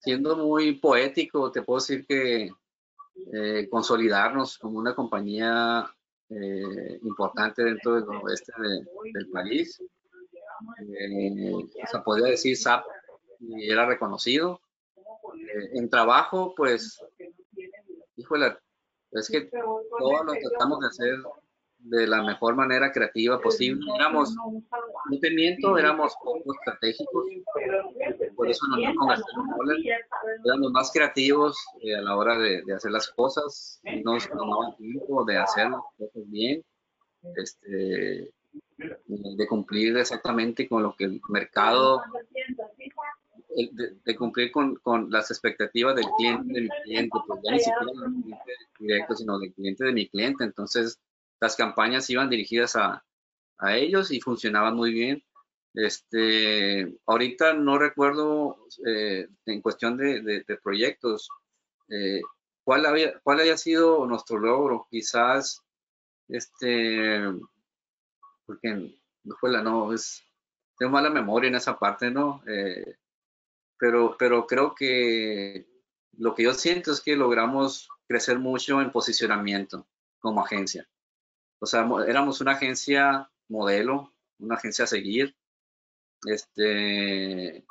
siendo muy poético, te puedo decir que eh, consolidarnos como una compañía eh, importante dentro del noroeste del país. o sea, podría decir SAP y era reconocido. en trabajo, pues, híjole, es que todo lo tratamos de hacer de la mejor manera creativa posible. Éramos, no te miento, éramos poco estratégicos, por eso nos éramos más creativos eh, a la hora de, de, hacer las cosas, nos tomaba tiempo de hacer las cosas bien, este, de cumplir exactamente con lo que el mercado de, cumplir con, con, las expectativas del cliente, de mi cliente, pues ya ni siquiera del cliente directo, sino del cliente de mi cliente. Entonces, las campañas iban dirigidas a, a ellos y funcionaban muy bien. Este, ahorita no recuerdo eh, en cuestión de, de, proyectos eh, cuál, había, cuál haya sido nuestro logro. Quizás, este, porque no es, tengo mala memoria en esa parte, ¿no? Eh, pero, pero creo que lo que yo siento es que logramos crecer mucho en posicionamiento como agencia. O sea, éramos una agencia modelo, una agencia a seguir. Este,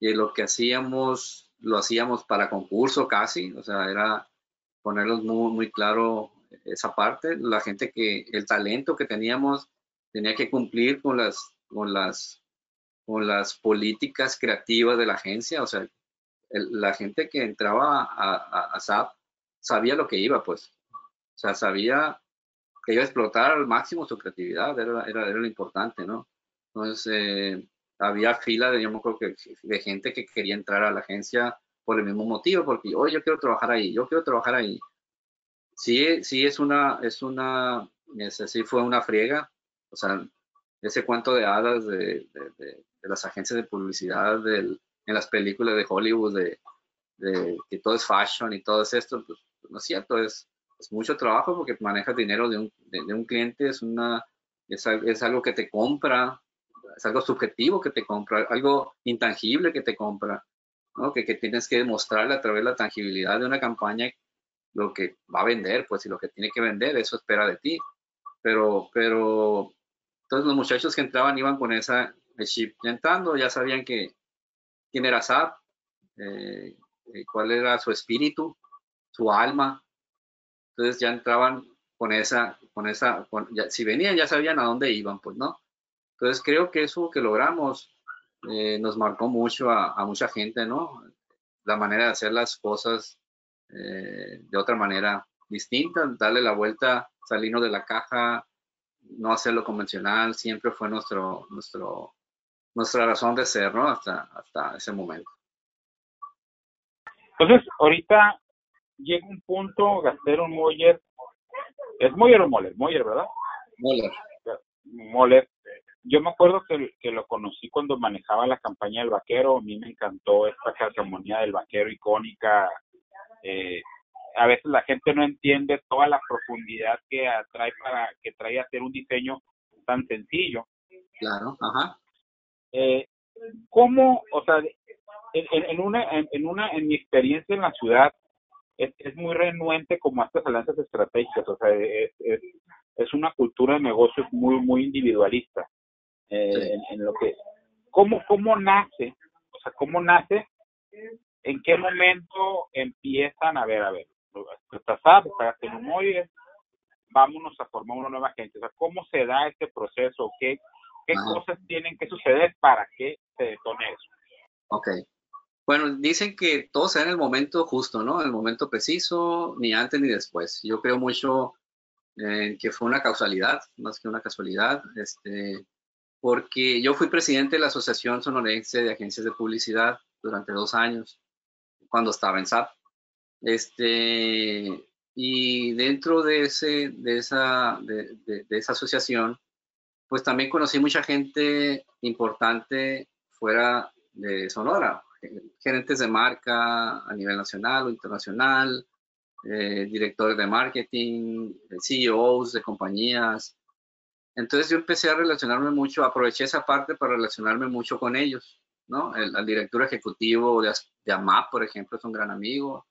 y lo que hacíamos, lo hacíamos para concurso casi, o sea, era ponerlos muy, muy claro esa parte. La gente que, el talento que teníamos tenía que cumplir con las, con las con las políticas creativas de la agencia, o sea, la gente que entraba a, SAP sabía lo que iba, pues, o sea, sabía que iba a explotar al máximo su creatividad, era, era, lo importante, ¿no? Entonces, eh, había fila de, yo me acuerdo que, de gente que quería entrar a la agencia por el mismo motivo, porque, oye, yo quiero trabajar ahí, yo quiero trabajar ahí. Sí, sí es una, es una, sí fue una friega, o sea, ese cuento de hadas de, de las agencias de publicidad, en las películas de Hollywood, de, que todo es fashion y todo es esto, pues, no es cierto, es, es, mucho trabajo porque manejas dinero de un, de, un cliente, es, una, es, es, algo que te compra, es algo subjetivo que te compra, algo intangible que te compra, ¿no? que, que tienes que demostrarle a través de la tangibilidad de una campaña lo que va a vender, pues, y lo que tiene que vender, eso espera de ti. Pero, pero, entonces los muchachos que entraban iban con esa, chip entrando, ya sabían que quién era SAP, eh, eh, cuál era su espíritu, su alma. Entonces ya entraban con esa, con esa, si venían ya sabían a dónde iban, pues no. Entonces creo que eso que logramos eh, nos marcó mucho a, mucha gente, ¿no? La manera de hacer las cosas de otra manera distinta, darle la vuelta, salirnos de la caja, no hacerlo convencional, siempre fue nuestro, nuestro, nuestra razón de ser, ¿no? Hasta, hasta ese momento. Entonces, ahorita llega un punto, Gastero Moller, es Moller o Moller, Moller, ¿verdad? Moller. Moller. Yo me acuerdo que, que, lo conocí cuando manejaba la campaña del vaquero, a mí me encantó esta calcamonía del vaquero icónica. Eh, a veces la gente no entiende toda la profundidad que trae para que trae a hacer un diseño tan sencillo. Claro, ajá eh, ¿cómo, o sea, en, en, una, en, una, en mi experiencia en la ciudad, es, es muy renuente como a estas alianzas estratégicas, o sea, es, es, es una cultura de negocios muy, muy individualista. Eh, en, lo que, ¿cómo, ¿Cómo nace? O sea, ¿cómo nace? ¿En qué momento empiezan a ver, a ver, estás está muy vámonos a formar una nueva agencia? O sea, ¿cómo se da este proceso? ¿Qué, qué cosas tienen que suceder para que se detone eso? Ok. Bueno, dicen que todo se da en el momento justo, ¿no? En el momento preciso, ni antes ni después. Yo creo mucho en que fue una causalidad, más que una casualidad, este, porque yo fui presidente de la Asociación Sonorense de Agencias de Publicidad durante dos años, cuando estaba en SAP. Este, y dentro de, ese, de, esa, de, de esa asociación, pues también conocí mucha gente importante fuera de Sonora, gerentes de marca a nivel nacional o internacional, eh, directores de marketing, CEOs de compañías. Entonces yo empecé a relacionarme mucho, aproveché esa parte para relacionarme mucho con ellos, ¿no? El, director ejecutivo de, de, AMAP, por ejemplo, es un gran amigo,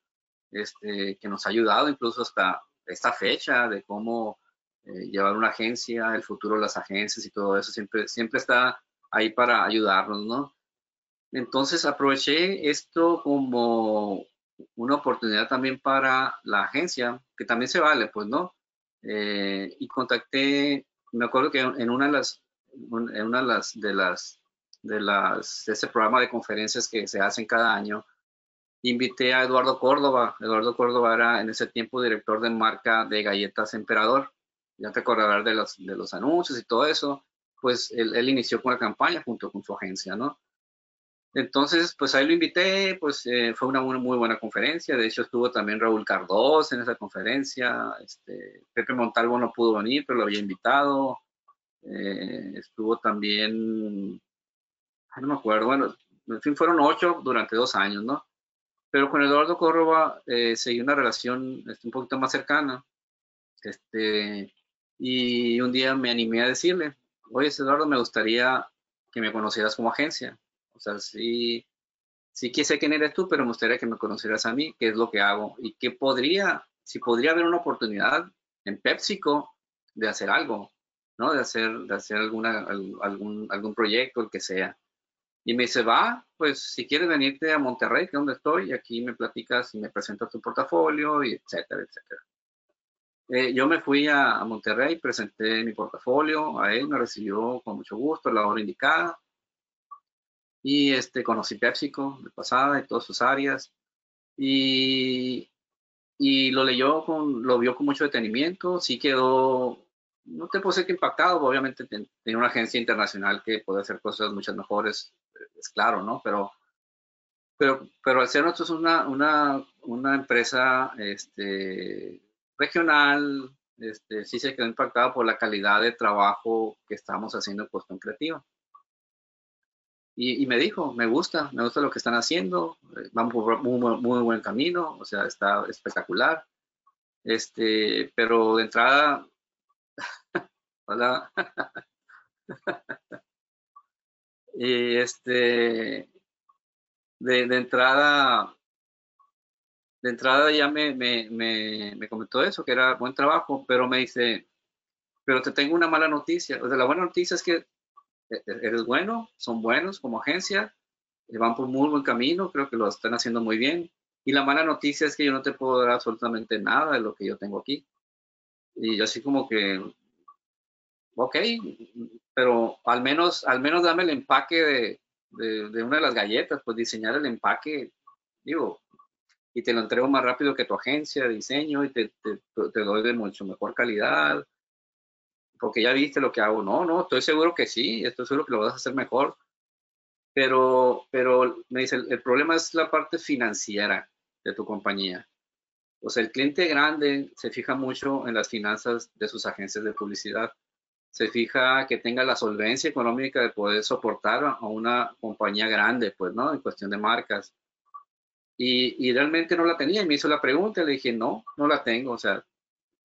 este, que nos ha ayudado incluso hasta esta fecha de cómo eh, llevar una agencia, el futuro de las agencias y todo eso, siempre, siempre está ahí para ayudarnos, ¿no? Entonces aproveché esto como una oportunidad también para la agencia, que también se vale, pues, ¿no? Eh, y contacté, me acuerdo que en una de las, en una de las, de las, de las, ese programa de conferencias que se hacen cada año, invité a Eduardo Córdoba. Eduardo Córdoba era en ese tiempo director de marca de galletas Emperador. Ya te acordarás de los, de los anuncios y todo eso. Pues él, él inició con la campaña junto con su agencia, ¿no? Entonces, pues ahí lo invité, pues eh, fue una muy, buena conferencia. De hecho, estuvo también Raúl Cardós en esa conferencia. Este, Pepe Montalvo no pudo venir, pero lo había invitado. Eh, estuvo también, no me acuerdo, bueno, en fin, fueron ocho durante dos años, ¿no? Pero con Eduardo Córdoba eh, seguí una relación este, un poquito más cercana. Este, y un día me animé a decirle, oye, Eduardo, me gustaría que me conocieras como agencia o sea, sí, sí que sé quién eres tú, pero me gustaría que me conocieras a mí, qué es lo que hago y que podría, si podría haber una oportunidad en PepsiCo de hacer algo, ¿no? De hacer, de hacer alguna, algún, algún proyecto, el que sea. Y me dice, va, pues si quieres venirte a Monterrey, que es donde estoy, y aquí me platicas y me presentas tu portafolio, y etcétera, etcétera. Eh, yo me fui a, a, Monterrey, presenté mi portafolio, a él me recibió con mucho gusto, la hora indicada. Y este, conocí PepsiCo de pasada y todas sus áreas. Y, y lo leyó, con, lo vio con mucho detenimiento. Sí quedó, no te puedo decir que impactado, obviamente tiene una agencia internacional que puede hacer cosas muchas mejores, es claro, ¿no? Pero, pero, pero al ser nosotros una, una, una empresa este, regional, este, sí se quedó impactado por la calidad de trabajo que estamos haciendo en cuestión creativa. Y, me dijo, me gusta, me gusta lo que están haciendo, eh, vamos por muy, muy, buen camino, o sea, está espectacular. Este, pero de entrada, hola. y este, de, de, entrada, de entrada ya me, me, me, me, comentó eso, que era buen trabajo, pero me dice, pero te tengo una mala noticia. O sea, la buena noticia es que eres bueno, son buenos como agencia, eh, van por muy buen camino, creo que lo están haciendo muy bien. Y la mala noticia es que yo no te puedo dar absolutamente nada de lo que yo tengo aquí. Y yo así como que, ok, pero al menos, al menos dame el empaque de, de, una de las galletas, pues diseñar el empaque, digo, y te lo entrego más rápido que tu agencia de diseño y te, te, te doy de mucho mejor calidad porque ya viste lo que hago. No, no, estoy seguro que sí, estoy seguro que lo vas a hacer mejor. Pero, pero me dice, el, problema es la parte financiera de tu compañía. O sea, el cliente grande se fija mucho en las finanzas de sus agencias de publicidad. Se fija que tenga la solvencia económica de poder soportar a una compañía grande, pues, ¿no? En cuestión de marcas. Y, y, realmente no la tenía. Y me hizo la pregunta le dije, no, no la tengo. O sea,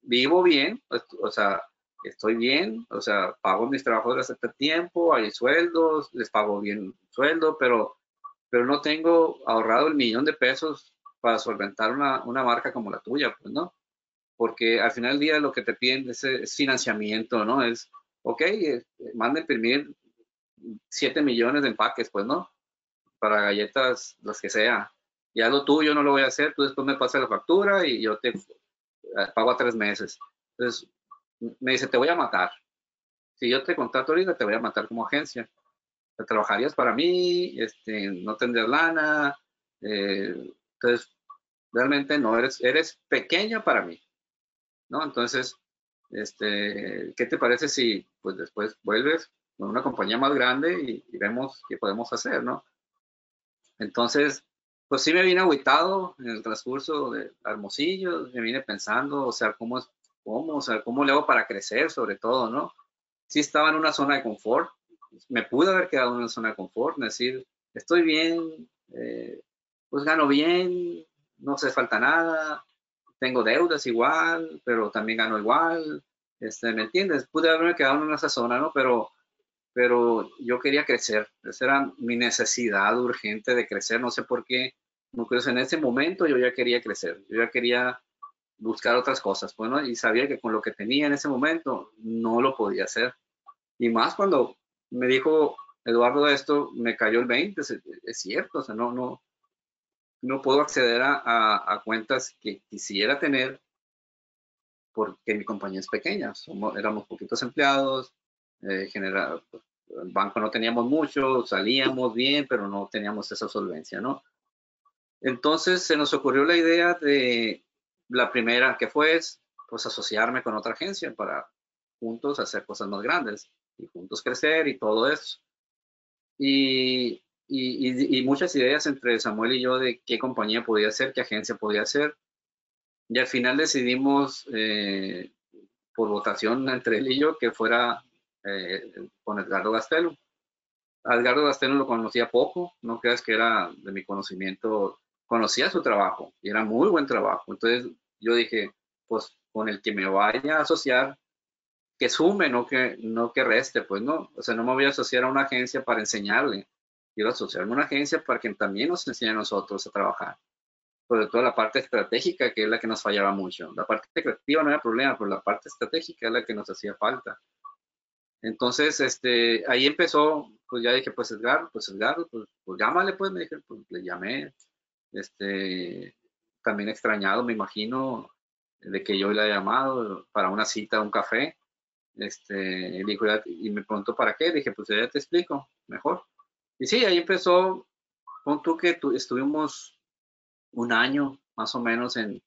vivo bien, o sea, estoy bien, o sea, pago mis trabajadores a tiempo, hay sueldos, les pago bien sueldo, pero, pero no tengo ahorrado el millón de pesos para solventar una, una marca como la tuya, pues, ¿no? Porque al final del día lo que te piden es, financiamiento, ¿no? Es, ok, eh, manda imprimir 7 millones de empaques, pues, ¿no? Para galletas, las que sea. Ya lo tuyo no lo voy a hacer, tú después me pasas la factura y yo te eh, pago a tres meses. Entonces, me dice, te voy a matar. Si yo te contrato ahorita, te voy a matar como agencia. Te trabajarías para mí, este, no tendrías lana. Eh, entonces, realmente no, eres, eres pequeña para mí. ¿No? Entonces, este, ¿qué te parece si pues después vuelves con una compañía más grande y, vemos qué podemos hacer, ¿no? Entonces, pues sí me vine aguitado en el transcurso de Hermosillo, me vine pensando, o sea, cómo es, cómo, o sea, cómo le hago para crecer, sobre todo, ¿no? Sí estaba en una zona de confort, me pude haber quedado en una zona de confort, decir, estoy bien, eh, pues gano bien, no se falta nada, tengo deudas igual, pero también gano igual, este, ¿me entiendes? Pude haberme quedado en esa zona, ¿no? Pero pero yo quería crecer. Esa era mi necesidad urgente de crecer. No sé por qué. No en ese momento yo ya quería crecer. Yo ya quería buscar otras cosas. Bueno, pues, y sabía que con lo que tenía en ese momento no lo podía hacer. Y más cuando me dijo Eduardo esto, me cayó el 20. Es, cierto. O sea, no, no, no puedo acceder a, cuentas que quisiera tener porque mi compañía es pequeña. Somos, éramos poquitos empleados eh, general, pues, el banco no teníamos mucho, salíamos bien, pero no teníamos esa solvencia, ¿no? Entonces se nos ocurrió la idea de la primera que fue, pues asociarme con otra agencia para juntos hacer cosas más grandes y juntos crecer y todo eso. Y, y, y, muchas ideas entre Samuel y yo de qué compañía podía ser, qué agencia podía ser. Y al final decidimos eh, por votación entre él y yo que fuera eh, con Edgardo Gastelo. A Edgardo Gastelo lo conocía poco, no creas que era de mi conocimiento, conocía su trabajo y era muy buen trabajo. Entonces yo dije, pues con el que me vaya a asociar, que sume, no que, no que reste, pues no, o sea, no me voy a asociar a una agencia para enseñarle, quiero asociarme a una agencia para que también nos enseñe a nosotros a trabajar. Sobre todo la parte estratégica, que es la que nos fallaba mucho. La parte creativa no era problema, pero la parte estratégica es la que nos hacía falta. Entonces, este, ahí empezó, pues ya dije, pues Edgar, pues Edgar, pues, pues llámale, pues me dije, pues le llamé, este, también extrañado, me imagino, de que yo le haya llamado para una cita, un café, este, dijo, y me preguntó para qué, dije, pues ya te explico, mejor. Y sí, ahí empezó, con tú que estuvimos un año más o menos en,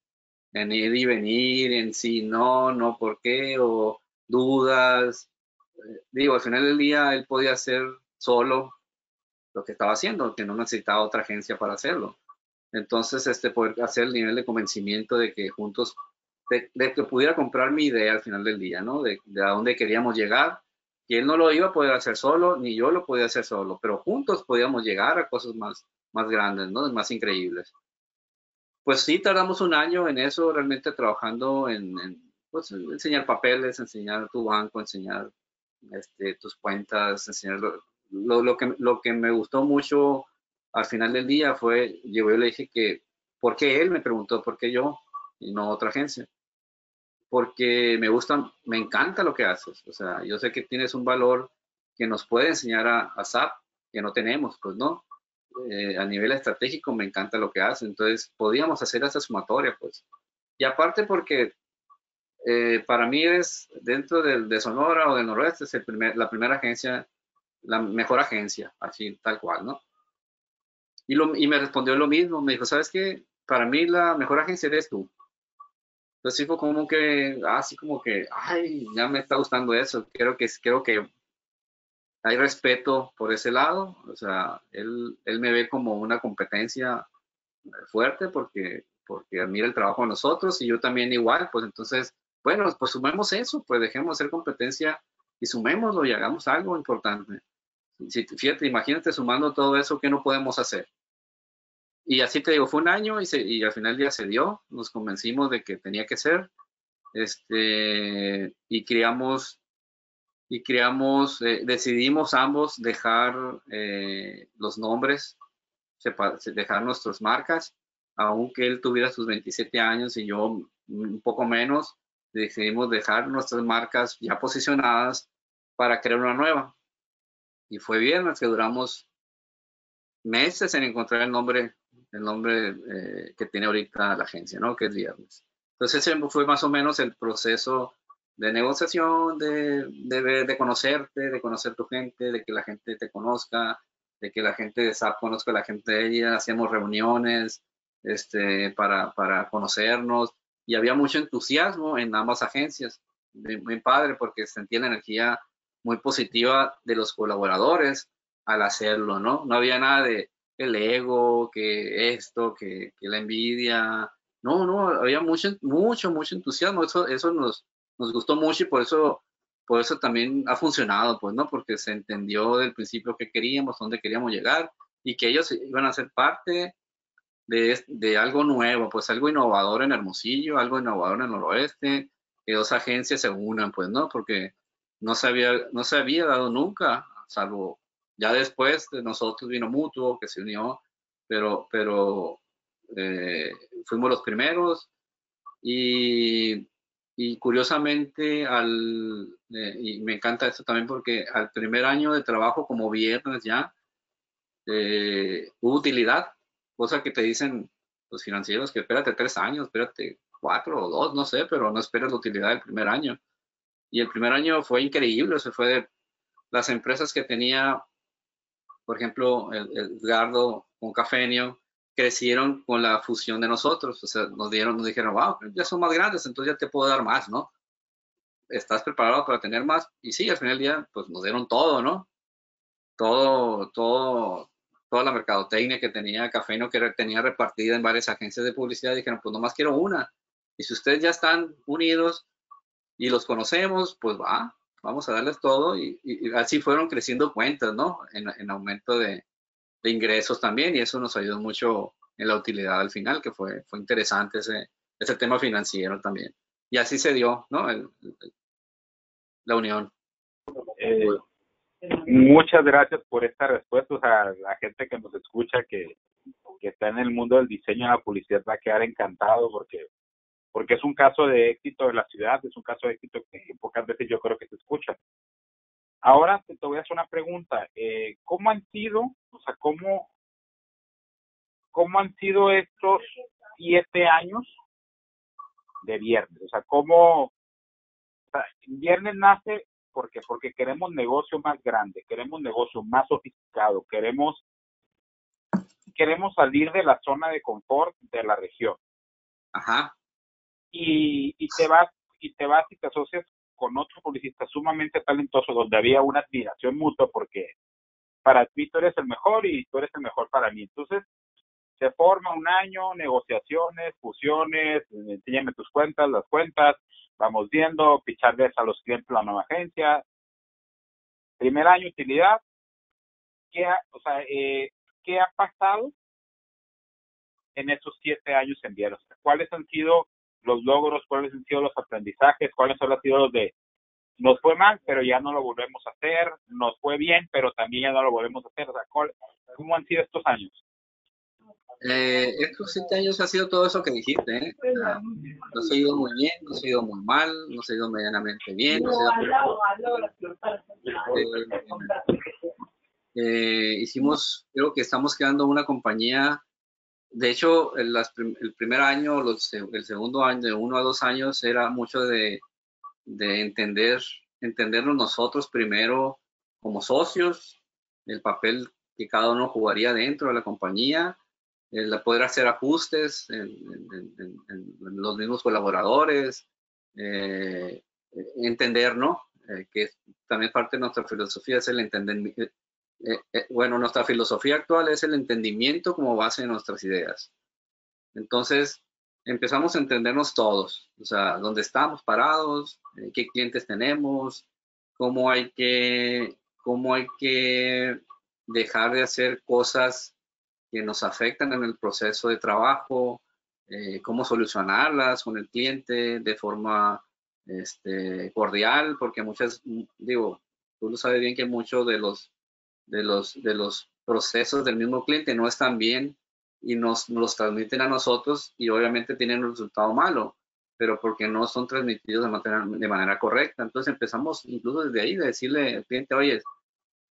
en ir y venir, en sí, no, no, por qué, o dudas, digo, al final del día él podía hacer solo lo que estaba haciendo, que no necesitaba otra agencia para hacerlo. Entonces, este, poder hacer el nivel de convencimiento de que juntos, de, que pudiera comprar mi idea al final del día, ¿no? De, de, a dónde queríamos llegar, que él no lo iba a poder hacer solo, ni yo lo podía hacer solo, pero juntos podíamos llegar a cosas más, más grandes, ¿no? Más increíbles. Pues sí, tardamos un año en eso, realmente trabajando en, en pues, enseñar papeles, enseñar tu banco, enseñar este, tus cuentas, enseñar lo, lo, que, lo que me gustó mucho al final del día fue, yo le dije que, ¿por qué él me preguntó, por qué yo y no otra agencia? Porque me gusta, me encanta lo que haces. O sea, yo sé que tienes un valor que nos puede enseñar a, a SAP que no tenemos, pues no. Eh, a nivel estratégico me encanta lo que haces. Entonces, podíamos hacer esa sumatoria, pues. Y aparte porque eh, para mí es dentro de, Sonora o del Noroeste, es el primer, la primera agencia, la mejor agencia, así tal cual, ¿no? Y, lo, y me respondió lo mismo, me dijo, ¿sabes qué? Para mí la mejor agencia eres tú. Entonces fue como que, así como que, ay, ya me está gustando eso, creo que, creo que hay respeto por ese lado, o sea, él, él me ve como una competencia fuerte porque, porque admira el trabajo de nosotros y yo también igual, pues entonces bueno, pues sumemos eso, pues dejemos hacer competencia y sumémoslo y hagamos algo importante. Si, fíjate, imagínate sumando todo eso, ¿qué no podemos hacer? Y así te digo, fue un año y, y al final ya se dio, nos convencimos de que tenía que ser, este, y creamos, y creamos, eh, decidimos ambos dejar eh, los nombres, dejar nuestras marcas aunque él tuviera sus 27 años y yo un poco menos, decidimos dejar nuestras marcas ya posicionadas para crear una nueva. Y fue viernes que duramos meses en encontrar el nombre, el nombre eh, que tiene ahorita la agencia, ¿no? Que es viernes. Entonces ese fue más o menos el proceso de negociación, de, de, de conocerte, de conocer tu gente, de que la gente te conozca, de que la gente de SAP conozca a la gente de ella, hacíamos reuniones este, para, para conocernos y había mucho entusiasmo en ambas agencias. Muy, padre porque sentía la energía muy positiva de los colaboradores al hacerlo, ¿no? No había nada de el ego, que esto, que, que la envidia. No, no, había mucho, mucho, mucho entusiasmo. Eso, eso nos, nos gustó mucho y por eso por eso también ha funcionado, pues, ¿no? Porque se entendió del principio que queríamos, dónde queríamos llegar y que ellos iban a ser parte de, de, algo nuevo, pues algo innovador en Hermosillo, algo innovador en el noroeste, que dos agencias se unan, pues, ¿no? Porque no se había, no se había dado nunca, salvo ya después de nosotros vino Mutuo, que se unió, pero, pero eh, fuimos los primeros y y curiosamente, al, eh, y me encanta esto también porque al primer año de trabajo como viernes ya, eh, hubo utilidad, cosa que te dicen los financieros que espérate tres años, espérate cuatro o dos, no sé, pero no esperes la utilidad del primer año. Y el primer año fue increíble, se fue de las empresas que tenía, por ejemplo, Edgardo con Cafenio, crecieron con la fusión de nosotros, o sea, nos dieron, nos dijeron, wow, ya son más grandes, entonces ya te puedo dar más, ¿no? ¿Estás preparado para tener más? Y sí, al final del día, pues nos dieron todo, ¿no? Todo, todo, toda la mercadotecnia que tenía Cafeno, que tenía repartida en varias agencias de publicidad, dijeron, pues nomás quiero una. Y si ustedes ya están unidos y los conocemos, pues va, vamos a darles todo. Y, así fueron creciendo cuentas, ¿no? en aumento de, de ingresos también y eso nos ayudó mucho en la utilidad al final, que fue, fue interesante ese, ese tema financiero también. Y así se dio, ¿no? la unión. Eh, muchas gracias por esta respuesta. O sea, la gente que nos escucha, que, que está en el mundo del diseño y la publicidad, va a quedar encantado porque porque es un caso de éxito de la ciudad, es un caso de éxito que pocas veces yo creo que se escucha. Ahora te, voy a hacer una pregunta. Eh, ¿Cómo han sido, o sea, cómo, cómo han sido estos siete años de viernes? O sea, ¿cómo, viernes nace porque porque queremos negocio más grande, queremos negocio más sofisticado, queremos queremos salir de la zona de confort de la región. Ajá. Y, y te vas y te vas y te asocias con otro publicista sumamente talentoso donde había una admiración mutua porque para ti tú eres el mejor y tú eres el mejor para mí. Entonces, se forma un año, negociaciones, fusiones, enséñame tus cuentas, las cuentas, vamos viendo, picharles a los clientes la nueva agencia. Primer año, utilidad. ¿Qué ha, o sea, eh, ¿qué ha pasado en esos siete años en Vieros? ¿Cuáles han sido los logros, cuáles han sido los aprendizajes, cuáles han sido los de nos fue mal, pero ya no lo volvemos a hacer, nos fue bien, pero también ya no lo volvemos a hacer. O sea, ¿cómo han sido estos años? Eh, estos siete años ha sido todo eso que dijiste. ¿eh? Nos ha ido muy bien, nos ha ido muy mal, nos ha ido medianamente bien. eh, hicimos, creo que estamos creando una compañía de hecho, el, el primer año, el segundo año, de uno a dos años, era mucho de, de entender, entendernos nosotros primero como socios, el papel que cada uno jugaría dentro de la compañía, el poder hacer ajustes en, los mismos colaboradores, eh, entender, ¿no? Eh, que también parte de nuestra filosofía es el entender, eh, eh, bueno, nuestra filosofía actual es el entendimiento como base de nuestras ideas. Entonces, empezamos a entendernos todos, o sea, dónde estamos parados, eh, qué clientes tenemos, cómo hay que, cómo hay que dejar de hacer cosas que nos afectan en el proceso de trabajo, cómo solucionarlas con el cliente de forma este, cordial, porque muchas, digo, tú lo sabes bien que muchos de los de los, de los procesos del mismo cliente no están bien y nos, los transmiten a nosotros y obviamente tienen un resultado malo, pero porque no son transmitidos de manera, de manera correcta. Entonces empezamos incluso desde ahí de decirle al cliente, oye,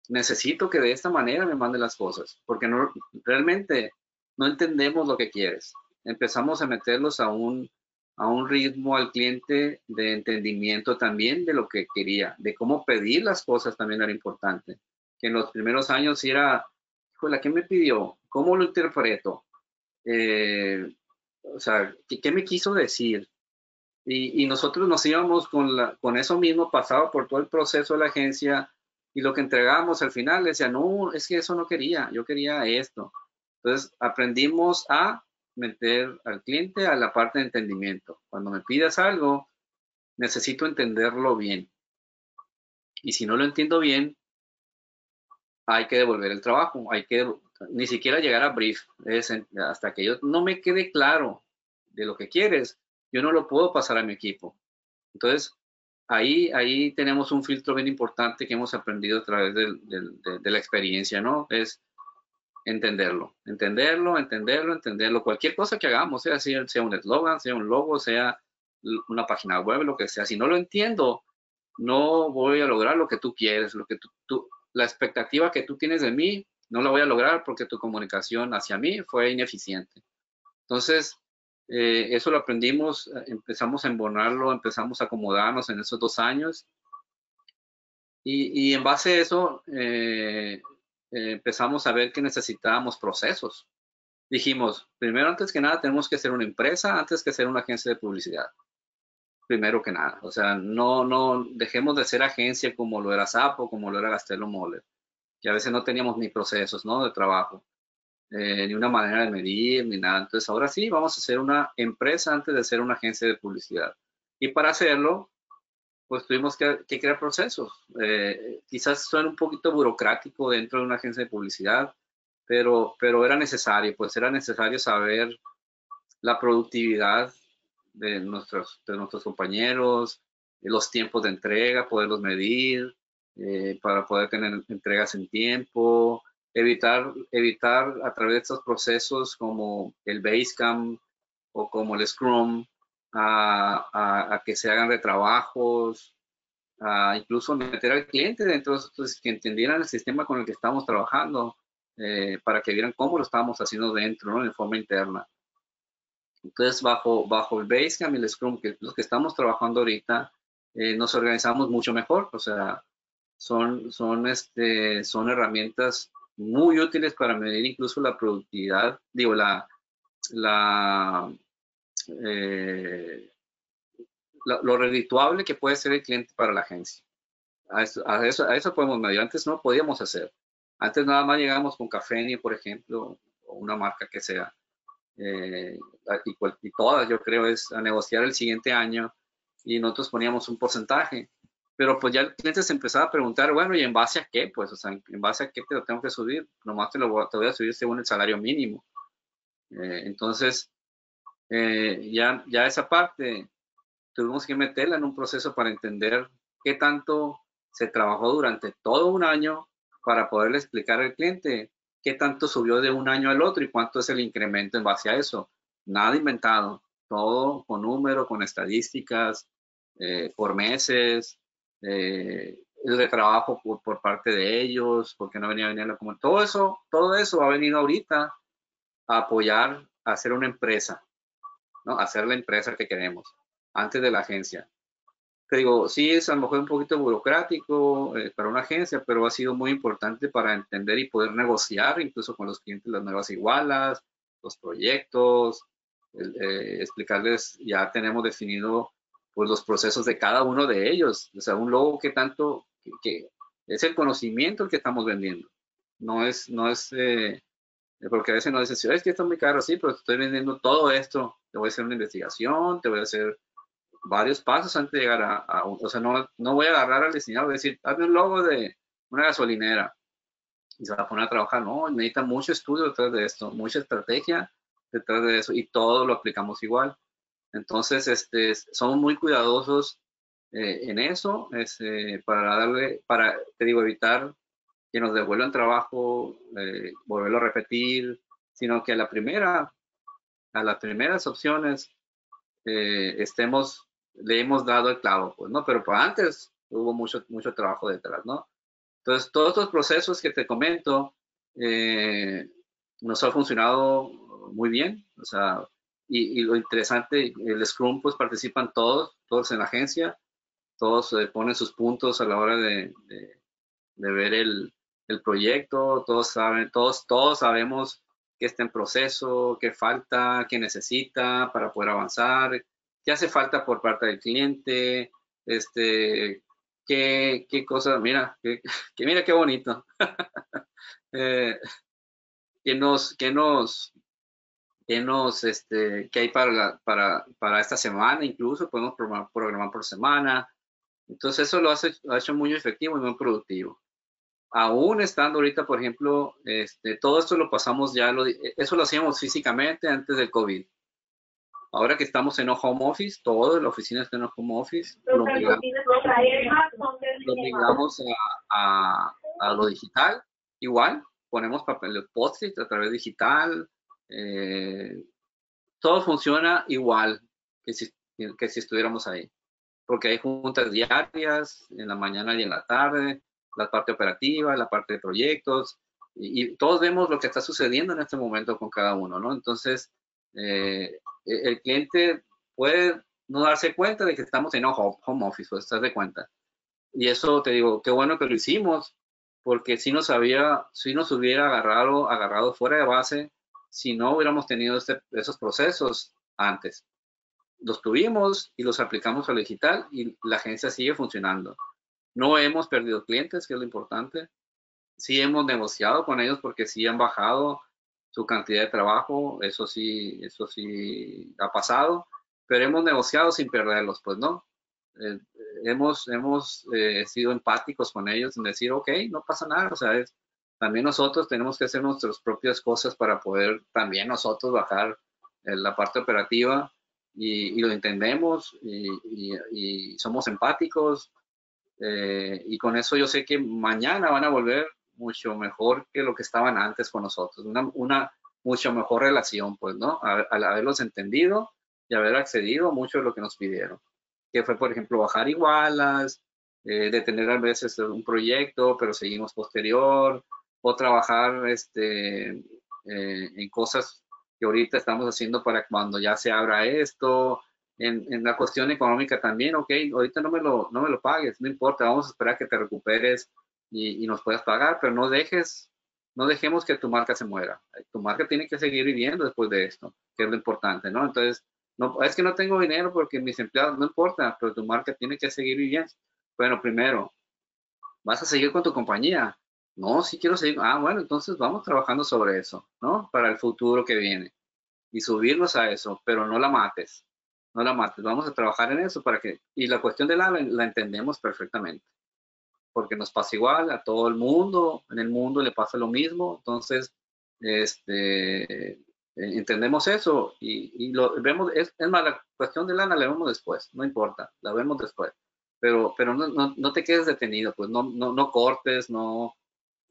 necesito que de esta manera me mande las cosas, porque no, realmente no entendemos lo que quieres. Empezamos a meterlos a un, a un ritmo al cliente de entendimiento también de lo que quería, de cómo pedir las cosas también era importante. Que en los primeros años era, híjole, ¿qué me pidió? ¿Cómo lo interpreto? Eh, o sea, ¿qué, me quiso decir? Y, nosotros nos íbamos con, con eso mismo, pasado por todo el proceso de la agencia, y lo que entregábamos al final decía, no, es que eso no quería, yo quería esto. Entonces aprendimos a meter al cliente a la parte de entendimiento. Cuando me pidas algo, necesito entenderlo bien. Y si no lo entiendo bien, hay que devolver el trabajo, hay que ni siquiera llegar a brief. Hasta que yo no me quede claro de lo que quieres, yo no lo puedo pasar a mi equipo. Entonces, ahí, ahí tenemos un filtro bien importante que hemos aprendido a través de, la experiencia, ¿no? Es entenderlo, entenderlo, entenderlo, entenderlo. Cualquier cosa que hagamos, sea, sea un eslogan, sea un logo, sea una página web, lo que sea. Si no lo entiendo, no voy a lograr lo que tú quieres, lo que tú, la expectativa que tú tienes de mí, no la voy a lograr porque tu comunicación hacia mí fue ineficiente. Entonces, eh, eso lo aprendimos, eh, empezamos a embonarlo, empezamos a acomodarnos en esos dos años. Y, en base a eso, eh, empezamos a ver que necesitábamos procesos. Dijimos, primero, antes que nada, tenemos que ser una empresa antes que ser una agencia de publicidad. Primero que nada. O sea, no, no dejemos de ser agencia como lo era Sapo, como lo era Gastelo Moller, que a veces no teníamos ni procesos ¿no? de trabajo. Eh, ni una manera de medir, ni nada. Entonces, ahora sí, vamos a ser una empresa antes de ser una agencia de publicidad. Y para hacerlo, pues tuvimos que, crear procesos. Eh, quizás suena un poquito burocrático dentro de una agencia de publicidad, pero, pero era necesario, pues era necesario saber la productividad de nuestros, de nuestros compañeros, los tiempos de entrega, poderlos medir, eh, para poder tener entregas en tiempo, evitar, evitar a través de estos procesos como el Basecamp o como el Scrum, a, que se hagan retrabajos, a incluso meter al cliente dentro de estos, que entendieran el sistema con el que estamos trabajando, eh, para que vieran cómo lo estábamos haciendo dentro, ¿no? En forma interna. Entonces, bajo, bajo el Basecamp y el Scrum, que los que estamos trabajando ahorita, eh, nos organizamos mucho mejor, o sea, son, son, este, son herramientas muy útiles para medir incluso la productividad, digo, la, la, eh, lo redituable que puede ser el cliente para la agencia. A eso, a eso, podemos medir. Antes no podíamos hacer. Antes nada más llegábamos con Café, por ejemplo, o una marca que sea. Eh, y, y, todas, yo creo, es a negociar el siguiente año y nosotros poníamos un porcentaje pero pues ya el cliente se empezaba a preguntar, bueno, ¿y en base a qué? Pues, o sea, ¿en base a qué te lo tengo que subir? Nomás te lo voy, te voy a subir según el salario mínimo. Eh, entonces, eh, ya, ya esa parte tuvimos que meterla en un proceso para entender qué tanto se trabajó durante todo un año para poderle explicar al cliente qué tanto subió de un año al otro y cuánto es el incremento en base a eso. Nada inventado, todo con números, con estadísticas, eh, por meses, eh, de trabajo por, por, parte de ellos, porque no venía venir comunidad. Todo eso, todo eso ha venido ahorita a apoyar a hacer una empresa, ¿no? A hacer la empresa que queremos, antes de la agencia. Te digo, sí es a lo mejor un poquito burocrático eh, para una agencia, pero ha sido muy importante para entender y poder negociar incluso con los clientes las nuevas igualas, los proyectos, eh, explicarles, ya tenemos definido pues los procesos de cada uno de ellos. O sea, un logo que tanto, que, es el conocimiento el que estamos vendiendo. No es, no es, eh, porque a veces no dicen, es que esto es muy caro, sí, pero estoy vendiendo todo esto. Te voy a hacer una investigación, te voy a hacer varios pasos antes de llegar a, o sea, no, no voy a agarrar al diseñador y decir, hazme un logo de una gasolinera y se va a poner a trabajar. No, necesita mucho estudio detrás de esto, mucha estrategia detrás de eso y todo lo aplicamos igual. Entonces, este, somos muy cuidadosos eh, en eso, este, para darle, para, te digo, evitar que nos devuelvan trabajo, eh, volverlo a repetir, sino que a la primera, a las primeras opciones, eh, estemos, le hemos dado el clavo, pues, ¿no? Pero antes hubo mucho, mucho trabajo detrás, ¿no? Entonces, todos estos procesos que te comento eh, nos ha funcionado muy bien, o sea, y, lo interesante, el Scrum, pues participan todos, todos en la agencia, todos eh, ponen sus puntos a la hora de, de, ver el, el, proyecto, todos saben, todos, todos sabemos qué está en proceso, qué falta, qué necesita para poder avanzar, qué hace falta por parte del cliente, este, qué, qué cosa, mira, que, mira qué bonito. eh, que nos, que nos, que nos, este, que hay para, para, para esta semana, incluso podemos programar, programar por semana. Entonces eso lo hace, ha hecho muy efectivo y muy productivo. Aún estando ahorita, por ejemplo, este, todo esto lo pasamos ya, lo, eso lo hacíamos físicamente antes del COVID. Ahora que estamos en home office, toda la oficina está en home office, lo obligamos, a, a, lo digital. Igual, ponemos papel de post a través digital, eh, todo funciona igual que si, que si estuviéramos ahí, porque hay juntas diarias en la mañana y en la tarde, la parte operativa, la parte de proyectos, y, todos vemos lo que está sucediendo en este momento con cada uno, ¿no? Entonces, eh, el cliente puede no darse cuenta de que estamos en home office, pues estás de cuenta. Y eso te digo, qué bueno que lo hicimos, porque si nos había, si nos hubiera agarrado, agarrado fuera de base, si no hubiéramos tenido este, esos procesos antes. Los tuvimos y los aplicamos al digital y la agencia sigue funcionando. No hemos perdido clientes, que es lo importante. Sí hemos negociado con ellos porque sí han bajado su cantidad de trabajo, eso sí, eso sí ha pasado, pero hemos negociado sin perderlos, pues no. Eh, hemos hemos eh, sido empáticos con ellos en decir, ok, no pasa nada, o sea, es, también nosotros tenemos que hacer nuestras propias cosas para poder también nosotros bajar la parte operativa y, lo entendemos y, somos empáticos eh, y con eso yo sé que mañana van a volver mucho mejor que lo que estaban antes con nosotros, una, una mucho mejor relación, pues, ¿no? Al, haberlos entendido y haber accedido mucho de lo que nos pidieron, que fue, por ejemplo, bajar igualas, eh, de tener a veces un proyecto, pero seguimos posterior, o trabajar este, eh, en cosas que ahorita estamos haciendo para cuando ya se abra esto, en, en, la cuestión económica también, ok, ahorita no me, lo, no me lo pagues, no importa, vamos a esperar que te recuperes y, nos puedas pagar, pero no dejes, no dejemos que tu marca se muera. Tu marca tiene que seguir viviendo después de esto, que es lo importante, ¿no? Entonces, no, es que no tengo dinero porque mis empleados, no importa, pero tu marca tiene que seguir viviendo. Bueno, primero, vas a seguir con tu compañía, no, sí quiero seguir. Ah, bueno, entonces vamos trabajando sobre eso, ¿no? Para el futuro que viene. Y subirnos a eso, pero no la mates. No la mates. Vamos a trabajar en eso para que... Y la cuestión de la la entendemos perfectamente. Porque nos pasa igual a todo el mundo. En el mundo le pasa lo mismo. Entonces, este, entendemos eso y, lo vemos. Es, más, la cuestión de lana la vemos después. No importa. La vemos después. Pero, pero no, no, no te quedes detenido. Pues no, no, no cortes, no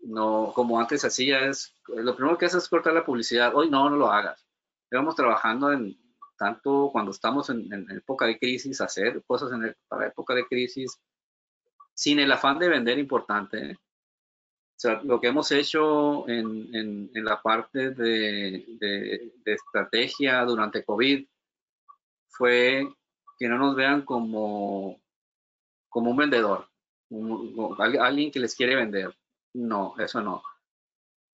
no como antes hacía, es lo primero que haces es cortar la publicidad. Hoy no, no lo hagas. Estamos trabajando en tanto cuando estamos en, época de crisis, hacer cosas en para época de crisis sin el afán de vender importante. Sea, lo que hemos hecho en, en, la parte de, de, estrategia durante COVID fue que no nos vean como, como un vendedor, alguien que les quiere vender no, eso no.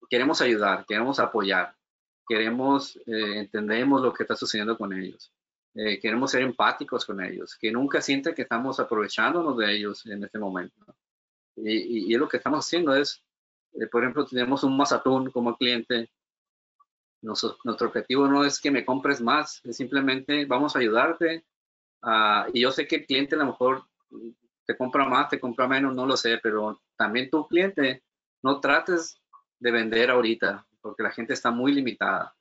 Queremos ayudar, queremos apoyar, queremos, eh, entendemos lo que está sucediendo con ellos. Eh, queremos ser empáticos con ellos, que nunca sienten que estamos aprovechándonos de ellos en este momento. Y, y, lo que estamos haciendo es, eh, por ejemplo, tenemos un Mazatún como cliente. Nuestro, nuestro, objetivo no es que me compres más, es simplemente vamos a ayudarte. y yo sé que el cliente a lo mejor te compra más, te compra menos, no lo sé, pero también tu cliente no trates de vender ahorita, porque la gente está muy limitada.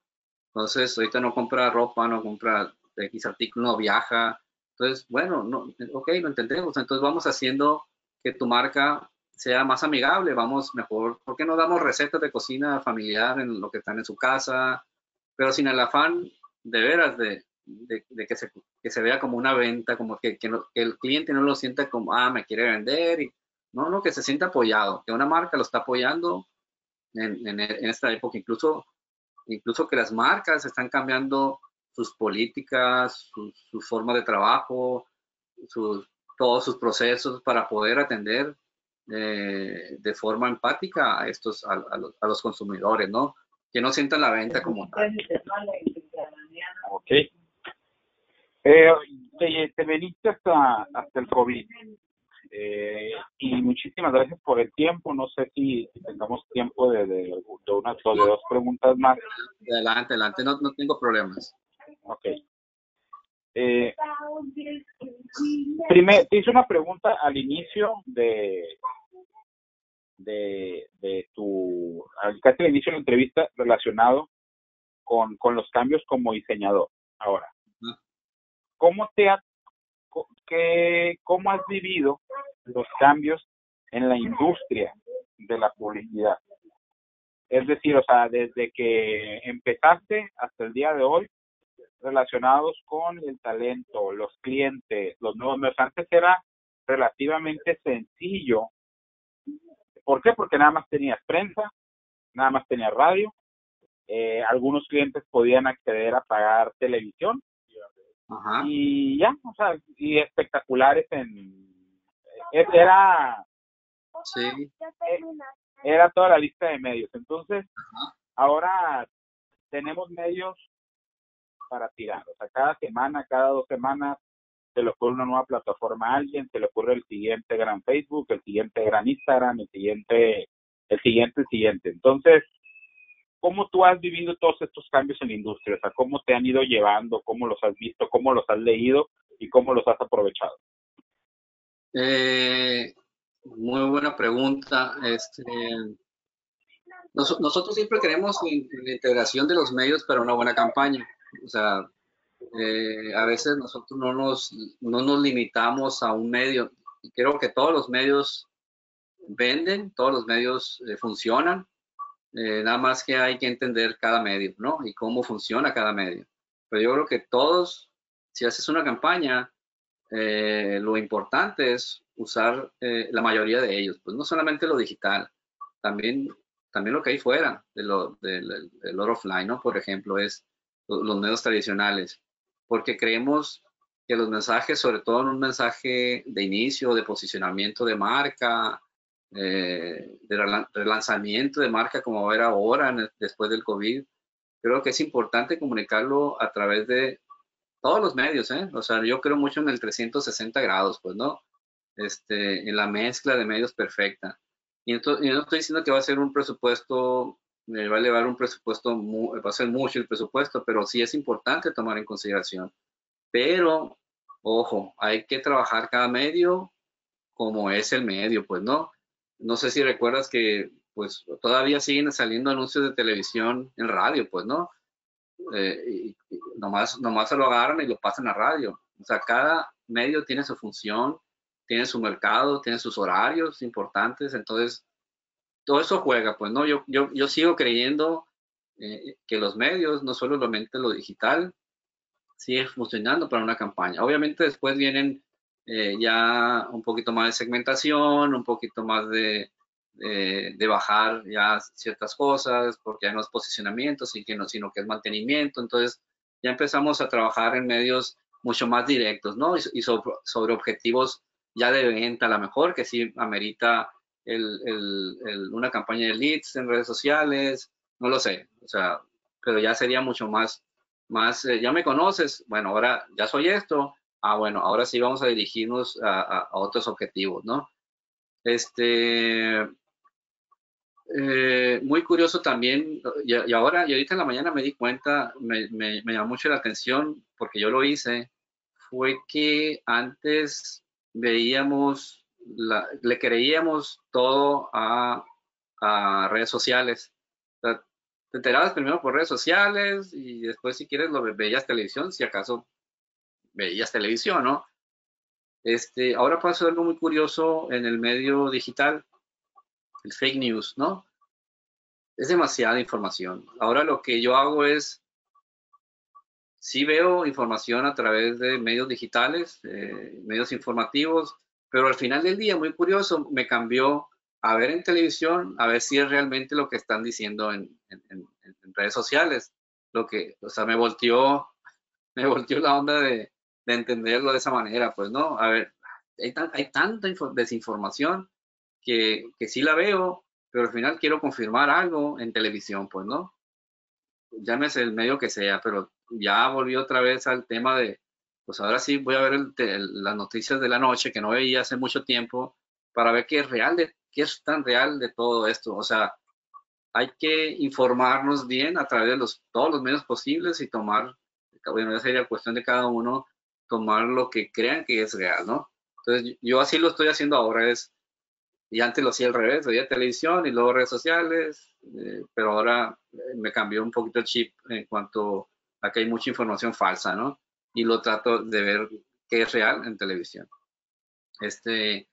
Entonces, ahorita no compra ropa, no compra X artículo, no viaja. Entonces, bueno, no, ok, lo entendemos. Entonces, vamos haciendo que tu marca sea más amigable, vamos mejor, ¿por qué no damos recetas de cocina familiar en lo que están en su casa? Pero sin el afán de veras de, que, se, que, se, vea como una venta, como que, que, el cliente no lo sienta como, ah, me quiere vender, y, no, no, que se sienta apoyado, que una marca lo está apoyando en, en, esta época, incluso, incluso que las marcas están cambiando sus políticas, su, su forma de trabajo, sus, todos sus procesos para poder atender eh, de forma empática a estos a, a, los, consumidores, ¿no? Que no sientan la venta como tal. Ok. Eh, te, te, veniste hasta, hasta el COVID. Eh, y muchísimas gracias por el tiempo. No sé si, tengamos tiempo de, de, de unas o de dos preguntas más. Adelante, adelante, no, no tengo problemas. Ok. Eh, primero, te hice una pregunta al inicio de, de, de tu, casi al inicio de la entrevista relacionado con, con los cambios como diseñador. Ahora, ¿cómo te ha, qué, cómo has vivido los cambios en la industria de la publicidad? Es decir, o sea, desde que empezaste hasta el día de hoy, relacionados con el talento, los clientes, los nuevos medios. Antes era relativamente sencillo. ¿Por qué? Porque nada más tenías prensa, nada más tenías radio, eh, algunos clientes podían acceder a pagar televisión y ya, o sea, y espectaculares en... Eh, era... Sí. Eh, era toda la lista de medios. Entonces, ahora tenemos medios para tirar. O sea, cada semana, cada dos semanas, se le ocurre una nueva plataforma a alguien, se le ocurre el siguiente gran Facebook, el siguiente gran Instagram, el siguiente, el siguiente, el siguiente. Entonces, ¿cómo tú has vivido todos estos cambios en la industria? O sea, ¿cómo te han ido llevando? ¿Cómo los has visto? ¿Cómo los has leído? ¿Y cómo los has aprovechado? Eh, muy buena pregunta. Este, nosotros siempre queremos la integración de los medios para una buena campaña. O sea, eh, a veces nosotros no nos, no nos limitamos a un medio. Creo que todos los medios venden, todos los medios eh, funcionan. Eh, nada más que hay que entender cada medio, ¿no? Y cómo funciona cada medio. Pero yo creo que todos, si haces una campaña, lo importante es usar la mayoría de ellos, pues no solamente lo digital, también, también lo que hay fuera de lo, del, del offline, ¿no? Por ejemplo, es los medios tradicionales, porque creemos que los mensajes, sobre todo en un mensaje de inicio, de posicionamiento de marca, eh, de relanzamiento de marca como era ahora después del COVID, creo que es importante comunicarlo a través de todos los medios, ¿eh? O sea, yo creo mucho en el 360 grados, pues, ¿no? Este, en la mezcla de medios perfecta. Y, entonces, no estoy diciendo que va a ser un presupuesto me va a elevar un presupuesto, va a ser mucho el presupuesto, pero sí es importante tomar en consideración. Pero, ojo, hay que trabajar cada medio como es el medio, pues no. No sé si recuerdas que pues todavía siguen saliendo anuncios de televisión en radio, pues no. Eh, y, nomás, nomás se lo agarran y lo pasan a radio. O sea, cada medio tiene su función, tiene su mercado, tiene sus horarios importantes, entonces todo eso juega, pues, ¿no? Yo, yo, yo sigo creyendo eh, que los medios, no solamente lo digital, sigue funcionando para una campaña. Obviamente después vienen eh, ya un poquito más de segmentación, un poquito más de, de, bajar ya ciertas cosas, porque ya no es posicionamiento, sino que es mantenimiento. Entonces ya empezamos a trabajar en medios mucho más directos, ¿no? Y, sobre, sobre, objetivos ya de venta a lo mejor, que sí amerita el, una campaña de leads en redes sociales, no lo sé, o sea, pero ya sería mucho más, más, eh, ya me conoces, bueno, ahora ya soy esto, ah, bueno, ahora sí vamos a dirigirnos a, otros objetivos, ¿no? Este, eh, muy curioso también, y, ahora, y ahorita en la mañana me di cuenta, me, me, me llamó mucho la atención, porque yo lo hice, fue que antes veíamos le creíamos todo a, redes sociales. te enterabas primero por redes sociales y después si quieres lo veías televisión, si acaso veías televisión, ¿no? Este, ahora pasa algo muy curioso en el medio digital. el fake news, ¿no? Es demasiada información. Ahora lo que yo hago es, sí veo información a través de medios digitales, eh, medios informativos, pero al final del día, muy curioso, me cambió a ver en televisión, a ver si es realmente lo que están diciendo en, redes sociales. Lo que, o sea, me volteó, me volteó la onda de, entenderlo de esa manera, pues, ¿no? A ver, hay, hay tanta desinformación que, que sí la veo, pero al final quiero confirmar algo en televisión, pues, ¿no? Llámese el medio que sea, pero ya volví otra vez al tema de, pues ahora sí voy a ver las noticias de la noche que no veía hace mucho tiempo para ver qué es real de, qué es tan real de todo esto. O sea, hay que informarnos bien a través de los, todos los medios posibles y tomar, bueno, ya sería cuestión de cada uno, tomar lo que crean que es real, ¿no? Entonces, yo así lo estoy haciendo ahora, es, y antes lo hacía al revés, veía televisión y luego redes sociales, eh, pero ahora eh, me cambió un poquito el chip en cuanto a que hay mucha información falsa, ¿no? Y lo trato de ver qué es real en televisión. Este,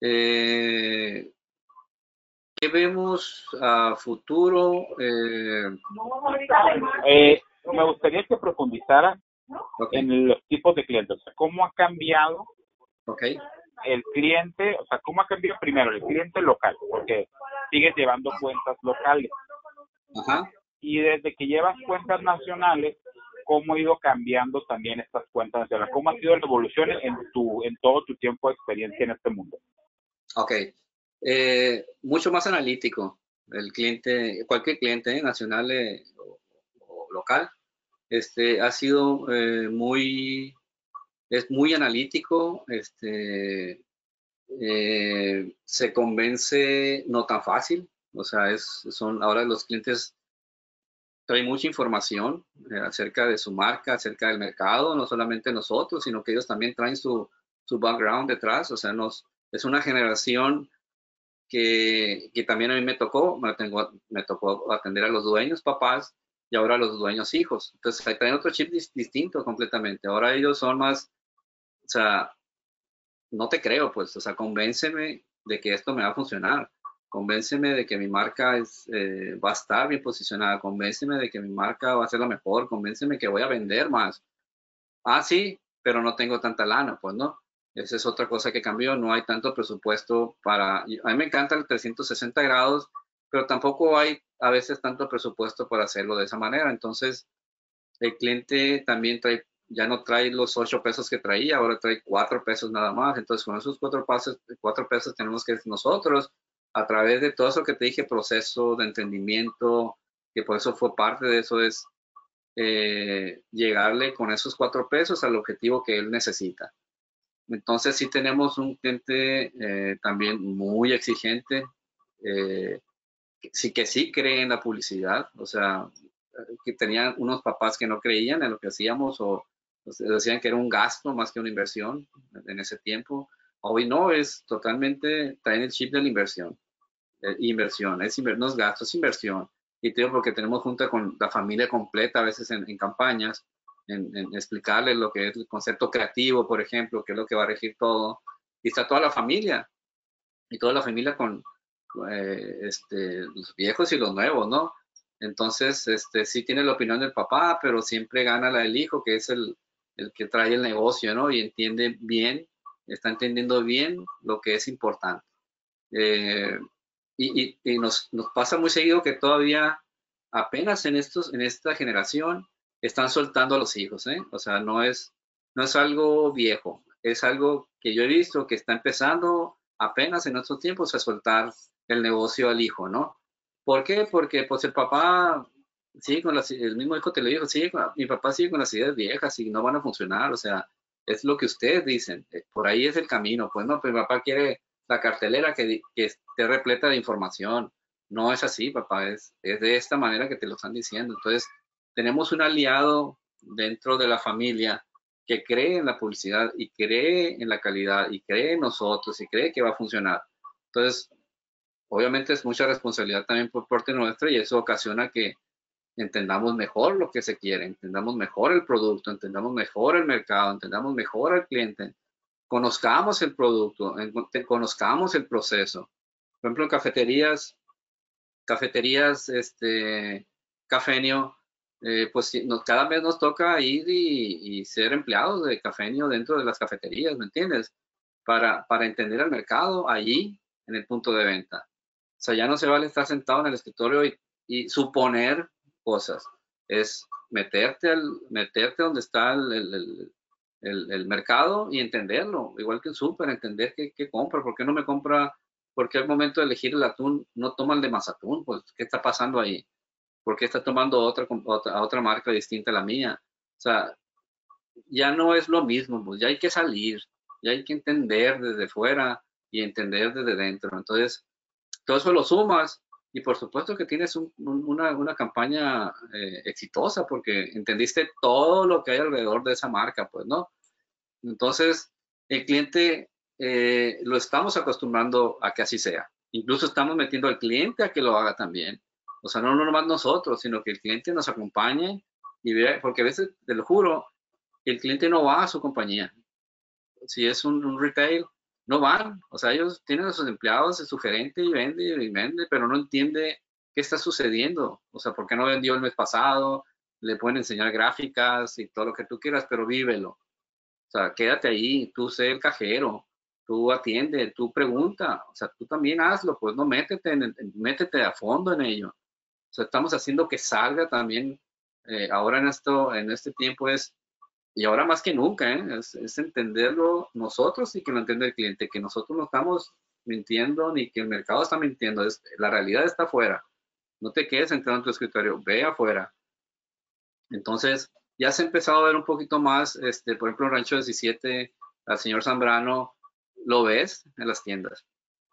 eh, ¿Qué vemos a futuro? Eh, eh, me gustaría que profundizara en los tipos de clientes, o sea, cómo ha cambiado el cliente, o sea, cómo ha cambiado primero el cliente local, porque sigues llevando cuentas locales. Y desde que llevas cuentas nacionales, cómo ha ido cambiando también estas cuentas nacionales, cómo ha sido la evolución en tu en todo tu tiempo de experiencia en este mundo. Ok. Eh, mucho más analítico. El cliente, cualquier cliente eh, nacional eh, o, local, este, ha sido muy, es muy analítico, este, se convence no tan fácil, o sea, es, son ahora los clientes traen mucha información acerca de su marca, acerca del mercado, no solamente nosotros, sino que ellos también traen su, su background detrás, o sea, nos, es una generación que, que, también a mí me tocó, me, tengo, me tocó atender a los dueños papás y ahora a los dueños hijos. Entonces, hay también otro chip distinto completamente. Ahora ellos son más, o sea, no te creo, pues, o sea, convénceme de que esto me va a funcionar. Convénceme de que mi marca es, eh, va a estar bien posicionada. Convénceme de que mi marca va a ser la mejor. Convénceme que voy a vender más. Ah, sí, pero no tengo tanta lana, pues no. Esa es otra cosa que cambió. No hay tanto presupuesto para... A mí me encanta el 360 grados, pero tampoco hay a veces tanto presupuesto para hacerlo de esa manera. Entonces, el cliente también trae, ya no trae los 8 pesos que traía, ahora trae 4 pesos nada más. Entonces, con esos 4 pesos, cuatro pesos tenemos que nosotros, a través de todo eso que te dije, proceso de entendimiento, que por eso fue parte de eso, es eh, llegarle con esos 4 pesos al objetivo que él necesita. Entonces sí tenemos un cliente eh, también muy exigente, eh, sí que sí cree en la publicidad, o sea, que tenían unos papás que no creían en lo que hacíamos o, decían que era un gasto más que una inversión en ese tiempo. Hoy no, es totalmente, traen el chip de la inversión. Eh, inversión, es no es inversión. Y te digo porque tenemos junto con la familia completa a veces en campañas en, en, explicarles lo que es el concepto creativo, por ejemplo, que es lo que va a regir todo. Y está toda la familia, y toda la familia con eh, este, los viejos y los nuevos, ¿no? Entonces, este, sí tiene la opinión del papá, pero siempre gana la del hijo, que es el, el que trae el negocio, ¿no? Y entiende bien, está entendiendo bien lo que es importante. Eh, y, nos, pasa muy seguido que todavía apenas en, estos, en esta generación están soltando a los hijos, ¿eh? O sea, no es, no es algo viejo, es algo que yo he visto que está empezando apenas en nuestros tiempos a soltar el negocio al hijo, ¿no? ¿Por qué? Porque pues el papá sigue con las, el mismo hijo te lo dijo, sigue mi papá sigue con las ideas viejas y no van a funcionar, o sea, es lo que ustedes dicen, eh, por ahí es el camino, pues no, pero mi papá quiere la cartelera que, que esté repleta de información, no es así, papá, es, es de esta manera que te lo están diciendo, entonces tenemos un aliado dentro de la familia que cree en la publicidad y cree en la calidad y cree en nosotros y cree que va a funcionar. Entonces, obviamente es mucha responsabilidad también por parte nuestra y eso ocasiona que entendamos mejor lo que se quiere, entendamos mejor el producto, entendamos mejor el mercado, entendamos mejor al cliente, conozcamos el producto, conozcamos el proceso Por ejemplo, cafeterías, cafeterías, este, cafenio, eh, pues cada vez nos toca ir y, ser empleados de cafenio dentro de las cafeterías, ¿me entiendes? Para, para entender el mercado allí en el punto de venta. O sea, ya no se vale estar sentado en el escritorio y, suponer cosas. Es meterte, al, meterte donde está el, mercado y entenderlo, igual que el súper, entender qué, compra, por qué no me compra, por qué al momento de elegir el atún no toma el de más atún, pues qué está pasando ahí, por qué está tomando otra, otra, otra marca distinta a la mía. O sea, ya no es lo mismo, pues ya hay que salir, ya hay que entender desde fuera y entender desde dentro. Entonces, todo eso lo sumas y por supuesto que tienes una, una, campaña eh, exitosa porque entendiste todo lo que hay alrededor de esa marca, pues, ¿no? Entonces, el cliente eh, lo estamos acostumbrando a que así sea. Incluso estamos metiendo al cliente a que lo haga también. O sea, no nomás nosotros, sino que el cliente nos acompañe y vea, porque a veces, te lo juro, el cliente no va a su compañía. Si es un retail, no van, o sea, ellos tienen a sus empleados, su gerente y vende y vende, pero no entiende qué está sucediendo, o sea, por qué no vendió el mes pasado, le pueden enseñar gráficas y todo lo que tú quieras, pero vívelo. O sea, quédate ahí, tú sé el cajero, tú atiende, tú pregunta, o sea, tú también hazlo, pues no métete, en, métete a fondo en ello. O sea, estamos haciendo que salga también, eh, ahora en esto, en este tiempo es y ahora más que nunca, ¿eh? es, entenderlo nosotros y que lo entienda el cliente, que nosotros no estamos mintiendo ni que el mercado está mintiendo, es, la realidad está afuera. No te quedes sentado en tu escritorio, ve afuera. Entonces, ya se ha empezado a ver un poquito más, este, por ejemplo, en Rancho 17, al señor Zambrano, lo ves en las tiendas.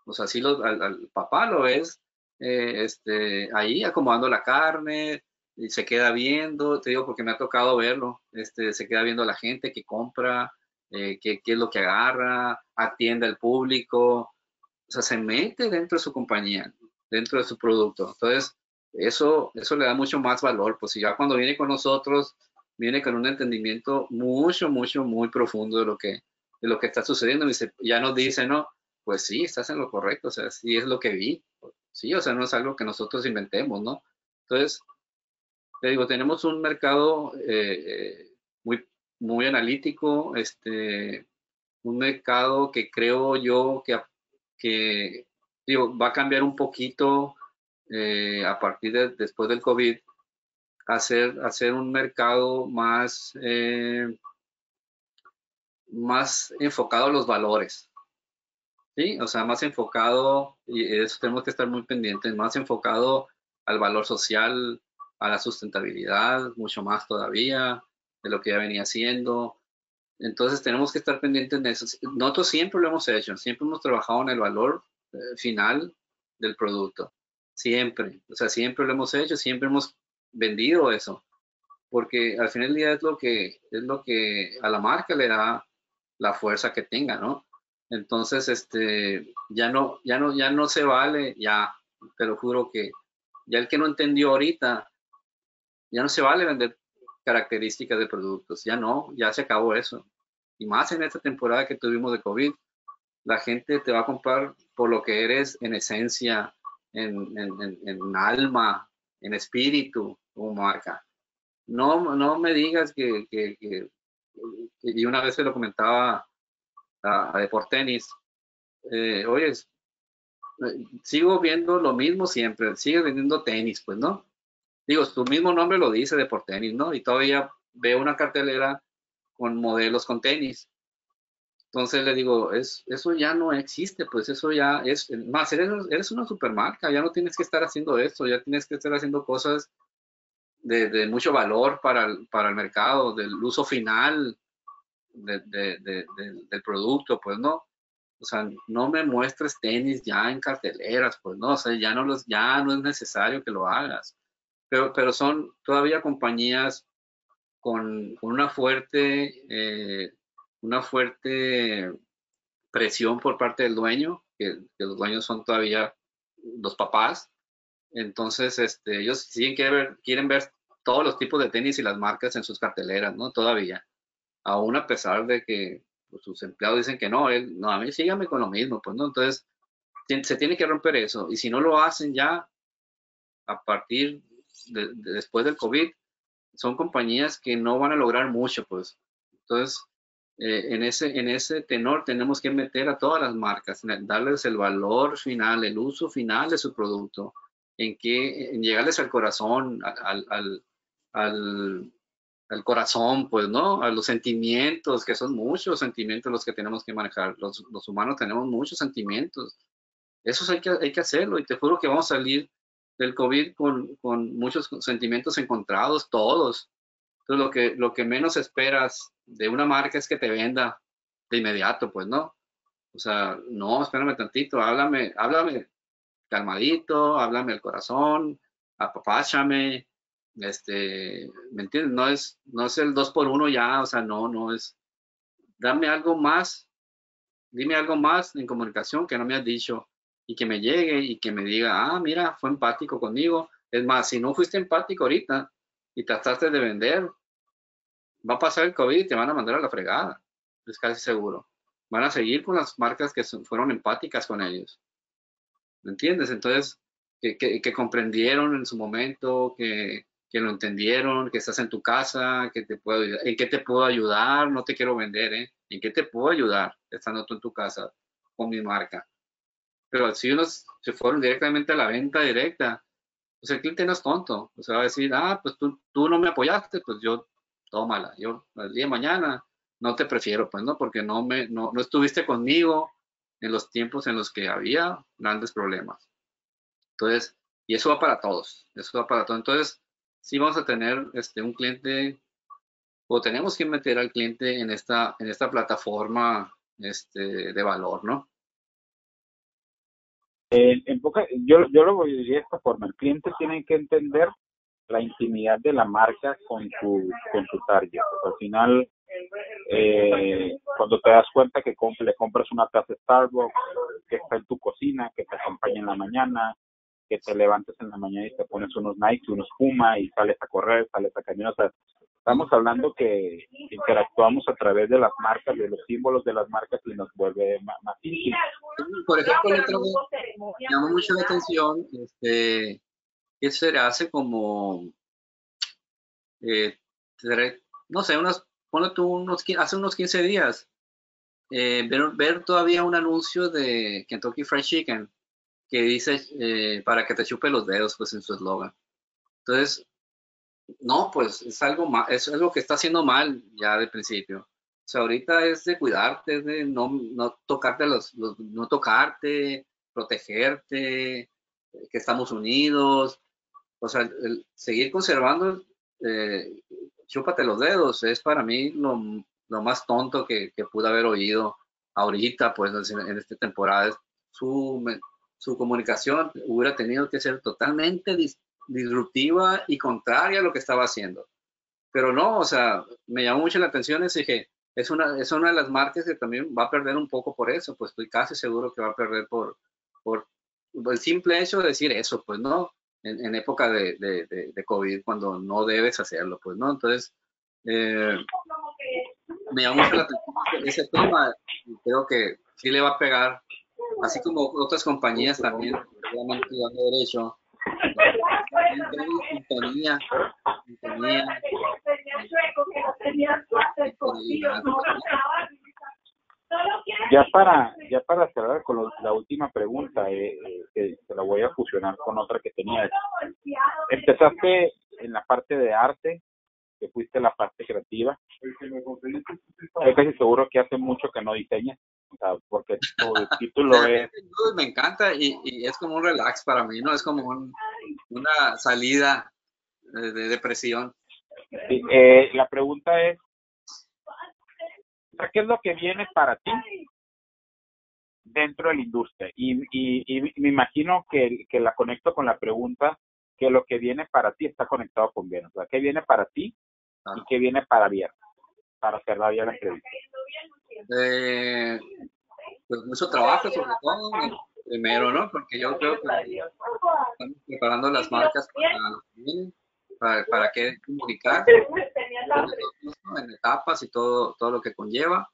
O sea, sí al, papá lo ves eh, este, ahí acomodando la carne, y se queda viendo, te digo porque me ha tocado verlo, este, se queda viendo a la gente que compra, eh, qué, es lo que agarra, atiende al público, o sea, se mete dentro de su compañía, dentro de su producto. Entonces, eso, eso le da mucho más valor, pues si ya cuando viene con nosotros, viene con un entendimiento mucho, mucho, muy profundo de lo que, de lo que está sucediendo. ya nos dice, no, pues sí, estás en lo correcto, o sea, sí es lo que vi. Sí, o sea, no es algo que nosotros inventemos, ¿no? Entonces, te digo, tenemos un mercado eh, eh, muy, muy analítico, este, un mercado que creo yo que, que digo, va a cambiar un poquito eh, a partir de después del COVID, hacer, hacer un mercado más, más enfocado a los valores. ¿Sí? O sea, más enfocado, y eso tenemos que estar muy pendientes, más enfocado al valor social, a la sustentabilidad, mucho más todavía de lo que ya venía haciendo. Entonces tenemos que estar pendientes de eso. Nosotros siempre lo hemos hecho, siempre hemos trabajado en el valor eh, final del producto. Siempre, o sea, siempre lo hemos hecho, siempre hemos vendido eso. Porque al final del día es lo que, es lo que a la marca le da la fuerza que tenga, ¿no? Entonces, este, ya no, ya no, ya no se vale, ya, te juro que ya el que no entendió ahorita, ya no se vale vender características de productos, ya no, ya se acabó eso. Y más en esta temporada que tuvimos de COVID, la gente te va a comprar por lo que eres en esencia, en, alma, en espíritu, como marca. No, no me digas que, y una vez se lo comentaba a, a Deportenis, eh, oye, sigo viendo lo mismo siempre, sigue vendiendo tenis, pues, ¿no? Digo, su mismo nombre lo dice de por tenis, ¿no? Y todavía veo una cartelera con modelos con tenis. Entonces le digo, es, eso ya no existe, pues eso ya es, más, eres, eres una supermarca, ya no tienes que estar haciendo esto, ya tienes que estar haciendo cosas de, mucho valor para el, para el mercado, del uso final del producto, pues no. O sea, no me muestres tenis ya en carteleras, pues no, o sea, ya no, los, ya no es necesario que lo hagas pero, pero son todavía compañías con, una fuerte, eh, una fuerte presión por parte del dueño, que, los dueños son todavía los papás. Entonces, este, ellos siguen quieren ver, quieren ver todos los tipos de tenis y las marcas en sus carteleras, ¿no? Todavía. Aún a pesar de que pues, sus empleados dicen que no, él, no, a mí sígame con lo mismo, pues, ¿no? Entonces, se tiene que romper eso. Y si no lo hacen ya, a partir de, después del COVID, son compañías que no van a lograr mucho, pues. Entonces, eh, en, ese, en ese tenor tenemos que meter a todas las marcas, darles el valor final, el uso final de su producto, en que en llegarles al corazón, al, al, al, al, corazón, pues, ¿no? A los sentimientos, que son muchos sentimientos los que tenemos que manejar. Los, los humanos tenemos muchos sentimientos. Eso hay que, hay que hacerlo y te juro que vamos a salir del COVID con, con muchos sentimientos encontrados, todos. Entonces, lo que, lo que menos esperas de una marca es que te venda de inmediato, pues no. O sea, no, espérame tantito, háblame, háblame calmadito, háblame el corazón, apapáchame, este, ¿me entiendes? No es, no es el dos por uno ya, o sea, no, no es, dame algo más, dime algo más en comunicación que no me has dicho y que me llegue y que me diga, ah, mira, fue empático conmigo. Es más, si no fuiste empático ahorita y trataste de vender, va a pasar el COVID y te van a mandar a la fregada, es casi seguro. Van a seguir con las marcas que fueron empáticas con ellos. ¿Me entiendes? Entonces, que, comprendieron en su momento, que, que, lo entendieron, que estás en tu casa, que te puedo ¿En qué te puedo ayudar? No te quiero vender, ¿eh? ¿En qué te puedo ayudar estando tú en tu casa con mi marca? Pero si unos se fueron directamente a la venta directa, pues el cliente no es tonto. O sea, va a decir, ah, pues tú, tú no me apoyaste, pues yo tómala. Yo el día de mañana no te prefiero, pues, ¿no? Porque no, me, no, no estuviste conmigo en los tiempos en los que había grandes problemas. Entonces, y eso va para todos, eso va para todos. Entonces, sí vamos a tener este, un cliente, o tenemos que meter al cliente en esta, en esta plataforma este, de valor, ¿no? En poca, yo, yo lo diría de esta forma, el cliente tiene que entender la intimidad de la marca con su, con su target. al final, eh, cuando te das cuenta que le compras una taza Starbucks que está en tu cocina, que te acompaña en la mañana, que te levantes en la mañana y te pones unos Nike, unos Puma y sales a correr, sales a caminar. O sea, estamos hablando que interactuamos a través de las marcas, de los símbolos de las marcas y nos vuelve más, más. Por ejemplo, me llamó mucho la atención este, que se hace como, eh, no sé, unos, tú unos, hace unos 15 días, eh, ver, todavía un anuncio de Kentucky Fried Chicken que dice eh, para que te chupe los dedos, pues en su eslogan. Entonces, no, pues es algo, es algo que está haciendo mal ya de principio. O sea, ahorita es de cuidarte, de no, no tocarte los, no tocarte, protegerte, que estamos unidos, o sea, seguir conservando, eh, chúpate los dedos, es para mí lo, más tonto que, pude haber oído ahorita, pues en, esta temporada. Su, su comunicación hubiera tenido que ser totalmente disruptiva y contraria a lo que estaba haciendo. Pero no, o sea, me llamó mucho la atención y dije, es una, es una de las marcas que también va a perder un poco por eso, pues estoy casi seguro que va a perder por, por el simple hecho de decir eso, pues no, en, época de, de, de, COVID, cuando no debes hacerlo, pues, ¿no? Entonces, eh, me llama mucho la atención ese tema, creo que sí le va a pegar, así como otras compañías también, dando derecho, sintonía, sintonía, ya para ya para cerrar con la última pregunta, eh, eh, que te la voy a fusionar con otra que tenía. Empezaste en la parte de arte, que fuiste la parte creativa. Estoy casi seguro que hace mucho que no diseñas, o sea, porque tu título es... Me encanta y, y, es como un relax para mí, ¿no? Es como una salida de, depresión. eh, la pregunta es, ¿qué es lo que viene para ti dentro de la industria? Y, y, me imagino que, que, la conecto con la pregunta que lo que viene para ti está conectado con bien. O sea, ¿qué viene para ti y qué viene para bien? Para cerrar ya la entrevista. Eh, pues mucho trabajo, sobre todo, primero, ¿no? Porque yo creo que estamos preparando las marcas para para, para qué comunicar en etapas y todo, todo lo que conlleva.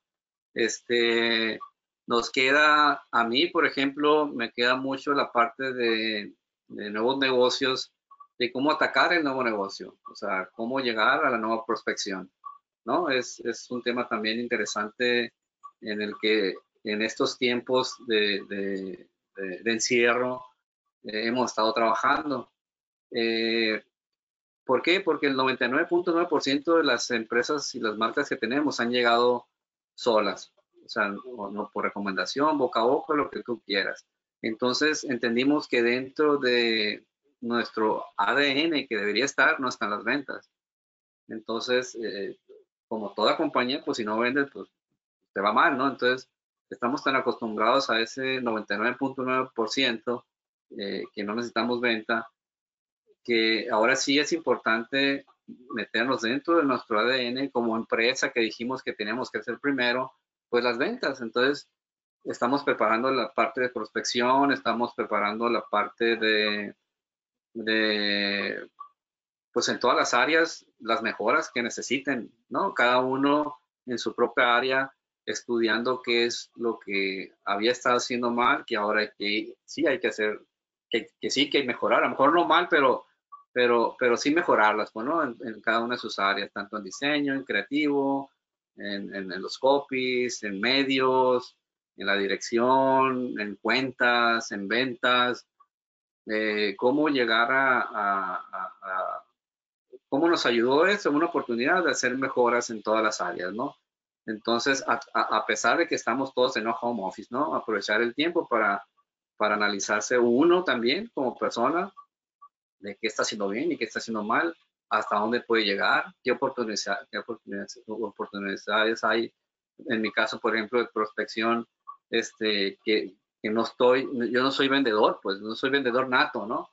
Este, Nos queda, a mí, por ejemplo, me queda mucho la parte de, nuevos negocios, de cómo atacar el nuevo negocio, o sea, cómo llegar a la nueva prospección, ¿no? Es, es un tema también interesante en el que en estos tiempos de, de, encierro eh, hemos estado trabajando. Eh, ¿Por qué? Porque el 99.9% de las empresas y las marcas que tenemos han llegado solas, o sea, no, por recomendación, boca a boca, lo que tú quieras. Entonces entendimos que dentro de nuestro ADN que debería estar, no están las ventas. Entonces, eh, como toda compañía, pues si no vendes, pues te va mal, ¿no? Entonces, estamos tan acostumbrados a ese 99.9% eh, que no necesitamos venta, que ahora sí es importante meternos dentro de nuestro ADN como empresa que dijimos que teníamos que hacer primero, pues las ventas. Entonces, estamos preparando la parte de prospección, estamos preparando la parte de, de pues en todas las áreas, las mejoras que necesiten, ¿no? Cada uno en su propia área estudiando qué es lo que había estado haciendo mal, que ahora que sí hay que hacer, que, que sí que hay mejorar, a lo mejor no mal, pero pero, pero sí mejorarlas, bueno, en, cada una de sus áreas, tanto en diseño, en creativo, en, en, los copies, en medios, en la dirección, en cuentas, en ventas, eh, cómo llegar a, cómo nos ayudó eso, una oportunidad de hacer mejoras en todas las áreas, ¿no? Entonces, a, pesar de que estamos todos en home office, ¿no? Aprovechar el tiempo para, para analizarse uno también como persona, de qué está haciendo bien y qué está haciendo mal, hasta dónde puede llegar, qué oportunidades, qué oportunidades, hay. En mi caso, por ejemplo, de prospección, este, que, no estoy, yo no soy vendedor, pues no soy vendedor nato, ¿no?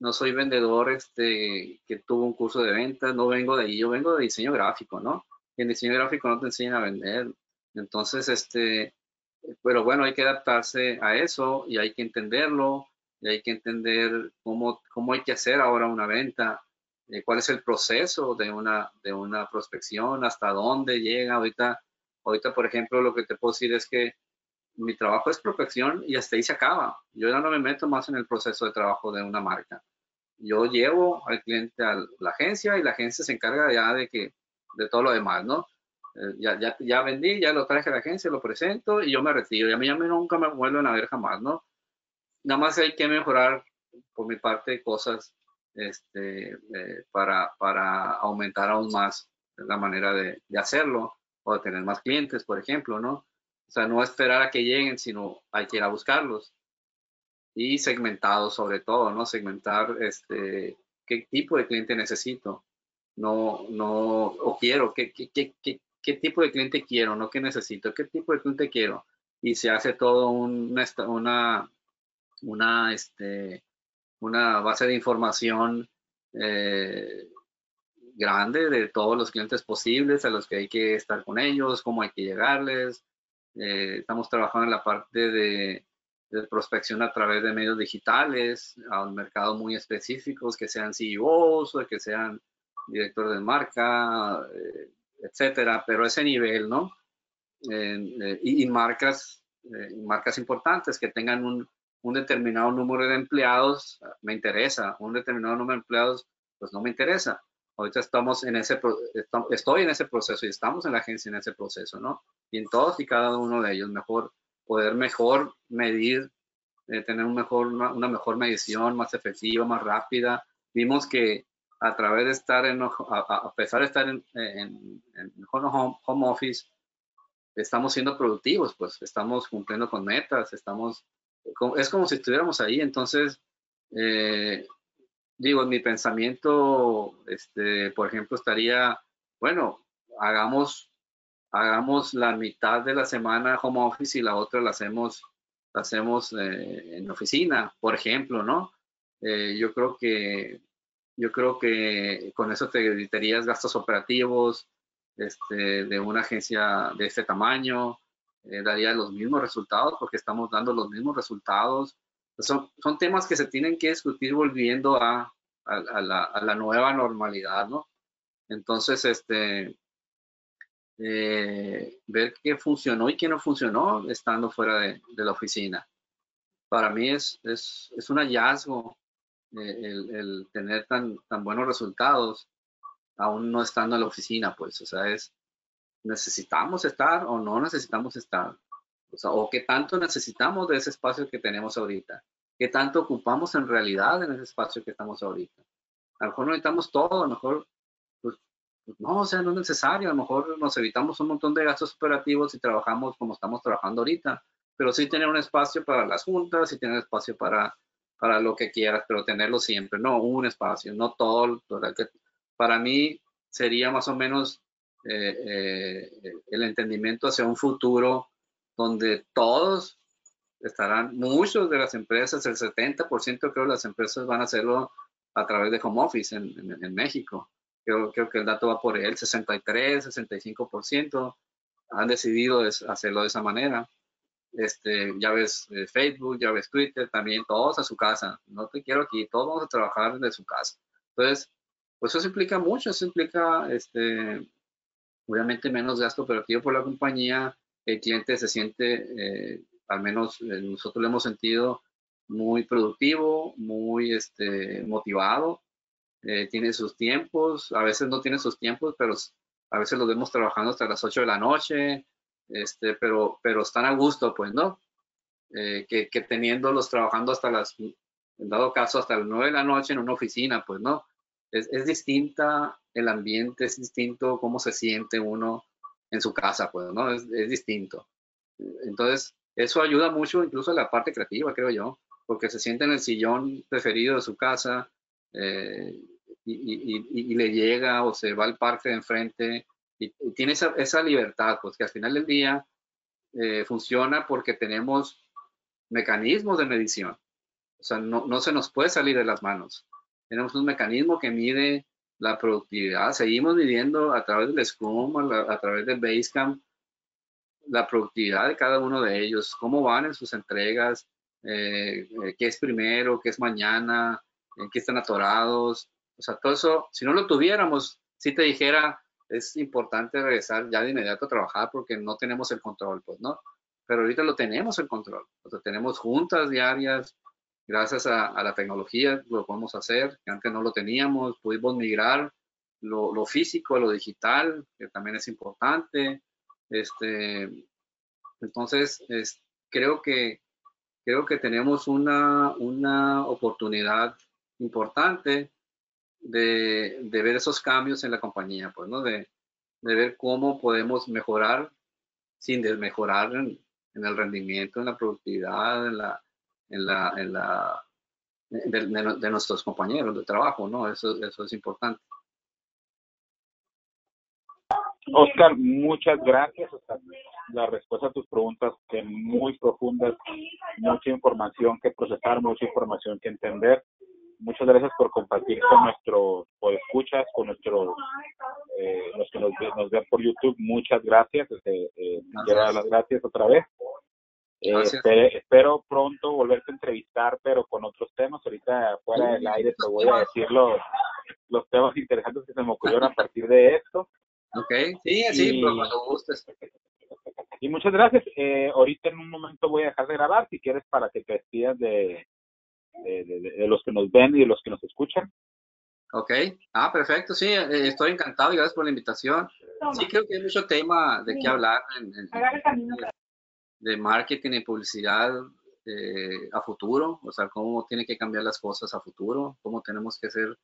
No soy vendedor este, que tuvo un curso de ventas, no vengo de ahí, yo vengo de diseño gráfico, ¿no? en diseño gráfico no te enseñan a vender. Entonces, este, pero bueno, hay que adaptarse a eso y hay que entenderlo y hay que entender cómo, cómo hay que hacer ahora una venta, eh, cuál es el proceso de una, de una prospección, hasta dónde llega. Ahorita, ahorita, por ejemplo, lo que te puedo decir es que mi trabajo es prospección y hasta ahí se acaba. Yo ya no me meto más en el proceso de trabajo de una marca. Yo llevo al cliente a la agencia y la agencia se encarga ya de que de todo lo demás, ¿no? Eh, ya, ya, ya vendí, ya lo traje a la agencia, lo presento y yo me retiro. Y a mí, a mí nunca me vuelven a ver jamás, ¿no? nada más hay que mejorar por mi parte cosas este, eh, para, para aumentar aún más la manera de, de, hacerlo o de tener más clientes, por ejemplo, ¿no? O sea, no esperar a que lleguen, sino hay que ir a buscarlos. Y segmentados sobre todo, ¿no? Segmentar este, qué tipo de cliente necesito. No, no, o quiero, qué, qué, qué, qué, tipo de cliente quiero, no qué necesito, qué tipo de cliente quiero. Y se hace todo un, una, una, este, una base de información eh, grande de todos los clientes posibles a los que hay que estar con ellos, cómo hay que llegarles. Eh, estamos trabajando en la parte de, prospección a través de medios digitales, a un mercado muy específicos, que sean CEOs o que sean directores de marca, eh, etcétera, pero ese nivel, ¿no? y, y, marcas, marcas importantes que tengan un, un determinado número de empleados me interesa, un determinado número de empleados pues no me interesa. Ahorita estamos en ese, estoy en ese proceso y estamos en la agencia en ese proceso, ¿no? Y en todos y cada uno de ellos, mejor, poder mejor medir, eh, tener un mejor, una, mejor medición, más efectiva, más rápida. Vimos que a través de estar en, a, pesar de estar en, en, home, home office, estamos siendo productivos, pues estamos cumpliendo con metas, estamos es como si estuviéramos ahí, entonces, eh, digo, en mi pensamiento, este, por ejemplo, estaría, bueno, hagamos, hagamos la mitad de la semana home office y la otra la hacemos, la hacemos eh, en oficina, por ejemplo, ¿no? Eh, yo creo que, yo creo que con eso te evitarías gastos operativos este, de una agencia de este tamaño, eh, daría los mismos resultados porque estamos dando los mismos resultados. Son, son temas que se tienen que discutir volviendo a, a, la, a la, nueva normalidad, ¿no? Entonces, este, eh, ver qué funcionó y qué no funcionó estando fuera de, la oficina. Para mí es, es, es un hallazgo eh, el, el, tener tan, tan buenos resultados aún no estando en la oficina, pues, o sea, es, necesitamos estar o no necesitamos estar, o, sea, o qué tanto necesitamos de ese espacio que tenemos ahorita, qué tanto ocupamos en realidad en ese espacio que estamos ahorita. A lo mejor no necesitamos todo, a lo mejor, pues, pues, no, o sea, no es necesario, a lo mejor nos evitamos un montón de gastos operativos y trabajamos como estamos trabajando ahorita, pero sí tener un espacio para las juntas y tener espacio para, para lo que quieras, pero tenerlo siempre, no un espacio, no todo, para mí sería más o menos eh, eh, el entendimiento hacia un futuro donde todos estarán, muchos de las empresas, el 70% creo las empresas van a hacerlo a través de home office en, México. Creo, creo, que el dato va por el 63, 65% han decidido hacerlo de esa manera. Este, ya ves eh, Facebook, ya ves Twitter, también todos a su casa. No te quiero aquí, todos vamos a trabajar desde su casa. Entonces, pues eso implica mucho, eso implica este, obviamente menos gasto operativo por la compañía, el cliente se siente, eh, al menos eh, nosotros lo hemos sentido muy productivo, muy este, motivado, eh, tiene sus tiempos, a veces no tiene sus tiempos, pero a veces los vemos trabajando hasta las 8 de la noche, este, pero, pero están a gusto, pues, ¿no? que, que teniéndolos trabajando hasta las, en dado caso, hasta las 9 de la noche en una oficina, pues, ¿no? Es, es distinta el ambiente, es distinto cómo se siente uno en su casa, pues, ¿no? Es, es distinto. Entonces, eso ayuda mucho incluso a la parte creativa, creo yo, porque se siente en el sillón preferido de su casa eh, y, y, le llega o se va al parque de enfrente y, tiene esa, esa, libertad, pues que al final del día eh, funciona porque tenemos mecanismos de medición. O sea, no, no se nos puede salir de las manos. Tenemos un mecanismo que mide la productividad. Seguimos midiendo a través del Scrum, a, través del Basecamp, la productividad de cada uno de ellos, cómo van en sus entregas, eh, eh, qué es primero, qué es mañana, en qué están atorados. O sea, todo eso, si no lo tuviéramos, si te dijera, es importante regresar ya de inmediato a trabajar porque no tenemos el control, pues, ¿no? Pero ahorita lo tenemos el control. O sea, tenemos juntas diarias, gracias a, la tecnología lo podemos hacer, que antes no lo teníamos, pudimos migrar lo, físico a lo digital, que también es importante. Este, entonces, es, creo, que, creo que tenemos una, una oportunidad importante de, de, ver esos cambios en la compañía, pues, ¿no? De, de ver cómo podemos mejorar sin desmejorar en, en el rendimiento, en la productividad, en la, en la, en la de, nuestros compañeros de trabajo, ¿no? Eso, eso es importante. Oscar, muchas gracias. la respuesta a tus preguntas que muy profundas, mucha información que procesar, mucha información que entender. Muchas gracias por compartir con nuestros por escuchas, con nuestros eh, los que nos, nos, ven por YouTube. Muchas gracias. Este, eh, las gracias otra vez. Eh, espero pronto volverte a entrevistar, pero con otros temas. Ahorita fuera del aire te voy a decir los, los temas interesantes que se me ocurrieron a partir de esto. Ok, sí, sí, pues, cuando gustes. Y muchas gracias. Eh, ahorita en un momento voy a dejar de grabar, si quieres, para que te despidas de, de, de, los que nos ven y de los que nos escuchan. Ok, ah, perfecto, sí, eh, estoy encantado y gracias por la invitación. Sí, creo que hay mucho tema de qué hablar en, en, de marketing y publicidad eh, a futuro, o sea, cómo tiene que cambiar las cosas a futuro, cómo tenemos que ser,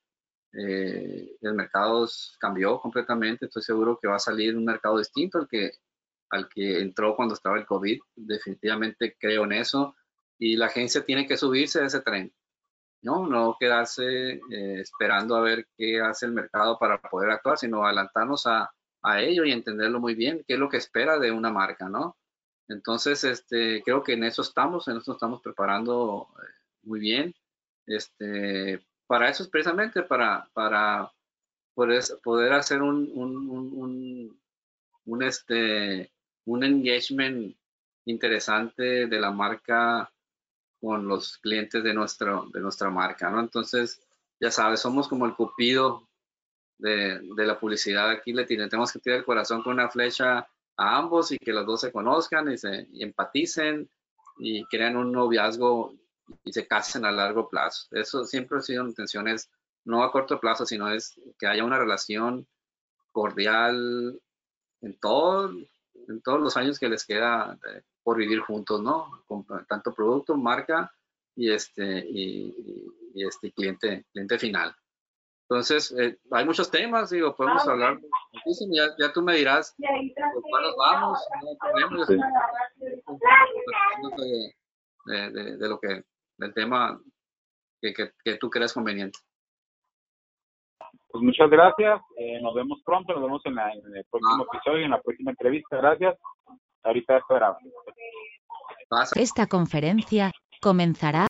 eh, el mercado cambió completamente, estoy seguro que va a salir un mercado distinto al que, al que entró cuando estaba el COVID, definitivamente creo en eso, y la agencia tiene que subirse a ese tren, ¿no? No quedarse eh, esperando a ver qué hace el mercado para poder actuar, sino adelantarnos a, a ello y entenderlo muy bien, qué es lo que espera de una marca, ¿no? Entonces, este, creo que en eso estamos, en eso estamos preparando eh, muy bien. Este, para eso es precisamente para, para poder, poder hacer un, un, un, este, un engagement interesante de la marca con los clientes de, nuestro, de nuestra marca, ¿no? Entonces, ya sabes, somos como el cupido de, la publicidad. Aquí le tenemos que tirar el corazón con una flecha a ambos y que los dos se conozcan y se empaticen y crean un noviazgo y se casen a largo plazo. Eso siempre ha sido intenciones, no a corto plazo, sino es que haya una relación cordial en, todo, en todos los años que les queda eh, por vivir juntos, ¿no? Con tanto producto, marca y este, y, este cliente, cliente final. Entonces, eh, hay muchos temas, digo, podemos ah, hablar Ya, ya, tú me dirás por nos vamos, no de, de, de, lo que, del tema que, que, que tú creas conveniente. Pues muchas gracias, eh, nos vemos pronto, nos vemos en, en el próximo ah. episodio, en la próxima entrevista, gracias. Ahorita esperamos. Esta conferencia comenzará